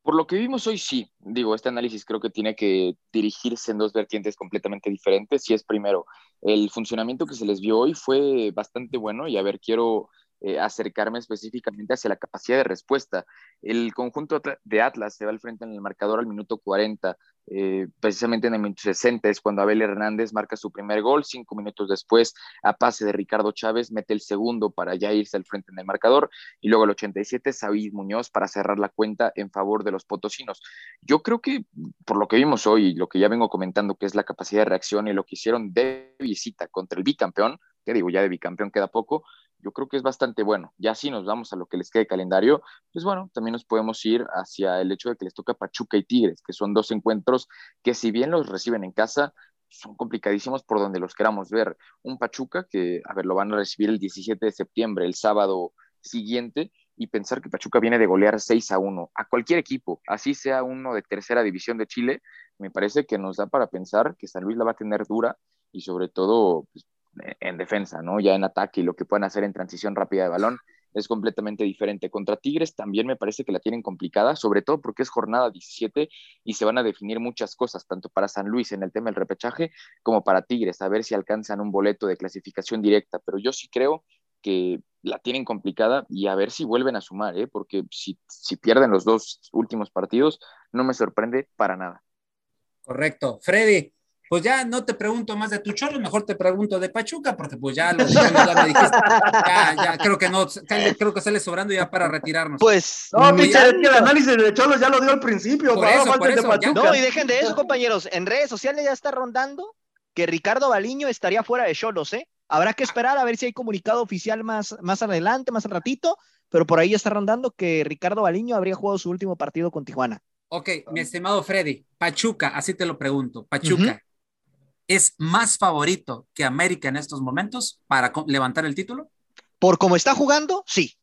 Por lo que vimos hoy, sí. Digo, este análisis creo que tiene que dirigirse en dos vertientes completamente diferentes. Y es primero, el funcionamiento que se les vio hoy fue bastante bueno. Y a ver, quiero eh, acercarme específicamente hacia la capacidad de respuesta. El conjunto de Atlas se va al frente en el marcador al minuto 40, eh, precisamente en el minuto 60 es cuando Abel Hernández marca su primer gol, cinco minutos después a pase de Ricardo Chávez mete el segundo para ya irse al frente en el marcador y luego el 87 Saúl Muñoz para cerrar la cuenta en favor de los potosinos. Yo creo que por lo que vimos hoy, lo que ya vengo comentando que es la capacidad de reacción y lo que hicieron de visita contra el bicampeón, que digo, ya de bicampeón queda poco, yo creo que es bastante bueno. Ya si nos vamos a lo que les quede calendario, pues bueno, también nos podemos ir hacia el hecho de que les toca Pachuca y Tigres, que son dos encuentros que si bien los reciben en casa, son complicadísimos por donde los queramos ver. Un Pachuca que, a ver, lo van a recibir el 17 de septiembre, el sábado siguiente, y pensar que Pachuca viene de golear 6 a 1 a cualquier equipo, así sea uno de tercera división de Chile, me parece que nos da para pensar que San Luis la va a tener dura y sobre todo pues, en defensa, ¿no? Ya en ataque y lo que puedan hacer en transición rápida de balón es completamente diferente. Contra Tigres también me parece que la tienen complicada, sobre todo porque es jornada 17 y se van a definir muchas cosas, tanto para San Luis en el tema del repechaje como para Tigres, a ver si alcanzan un boleto de clasificación directa. Pero yo sí creo que la tienen complicada y a ver si vuelven a sumar, ¿eh? porque si, si pierden los dos últimos partidos, no me sorprende para nada. Correcto. Freddy, pues ya no te pregunto más de tu cholo, mejor te pregunto de Pachuca, porque pues ya lo ya, me dijiste, ya, ya creo que no, creo que sale sobrando ya para retirarnos. Pues, no, es que el análisis de Cholos ya lo dio al principio, por eso, por eso, No, y dejen de eso, compañeros, en redes sociales ya está rondando que Ricardo Baliño estaría fuera de Cholos, ¿eh? Habrá que esperar a ver si hay comunicado oficial más, más adelante, más al ratito, pero por ahí ya está rondando que Ricardo Baliño habría jugado su último partido con Tijuana. Ok, mi estimado Freddy, Pachuca, así te lo pregunto, Pachuca, es más favorito que América en estos momentos para levantar el título? Por cómo está jugando, sí.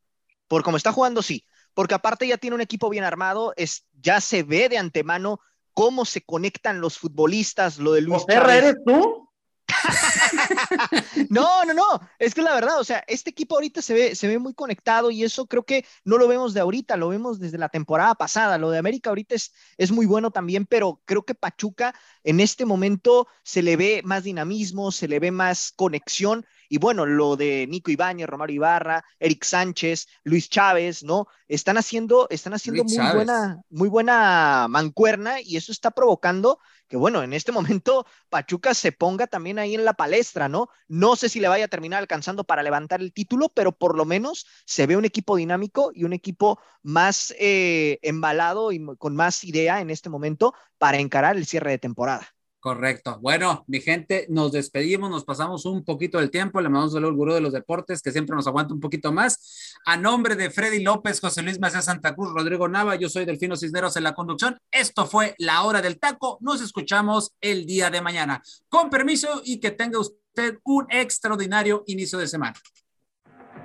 Por cómo está jugando, sí. Porque aparte ya tiene un equipo bien armado, es, ya se ve de antemano cómo se conectan los futbolistas, lo de Luis Chávez. ¿eres tú? [laughs] no, no, no, es que la verdad, o sea, este equipo ahorita se ve, se ve muy conectado y eso creo que no lo vemos de ahorita, lo vemos desde la temporada pasada. Lo de América ahorita es, es muy bueno también, pero creo que Pachuca en este momento se le ve más dinamismo, se le ve más conexión y bueno, lo de Nico Ibáñez, Romario Ibarra, Eric Sánchez, Luis Chávez, ¿no? Están haciendo, están haciendo muy buena, muy buena mancuerna y eso está provocando que bueno, en este [laughs] momento Pachuca se ponga también ahí en la palestra, ¿no? No sé si le vaya a terminar alcanzando para levantar el título, pero por lo menos se ve un equipo dinámico y un equipo más eh, embalado y con más idea en este momento para encarar el cierre de temporada. Correcto. Bueno, mi gente, nos despedimos, nos pasamos un poquito del tiempo, le mandamos el gurú de los deportes que siempre nos aguanta un poquito más. A nombre de Freddy López, José Luis Macías Santa Cruz, Rodrigo Nava, yo soy Delfino Cisneros en la conducción. Esto fue La Hora del Taco. Nos escuchamos el día de mañana. Con permiso y que tenga usted un extraordinario inicio de semana.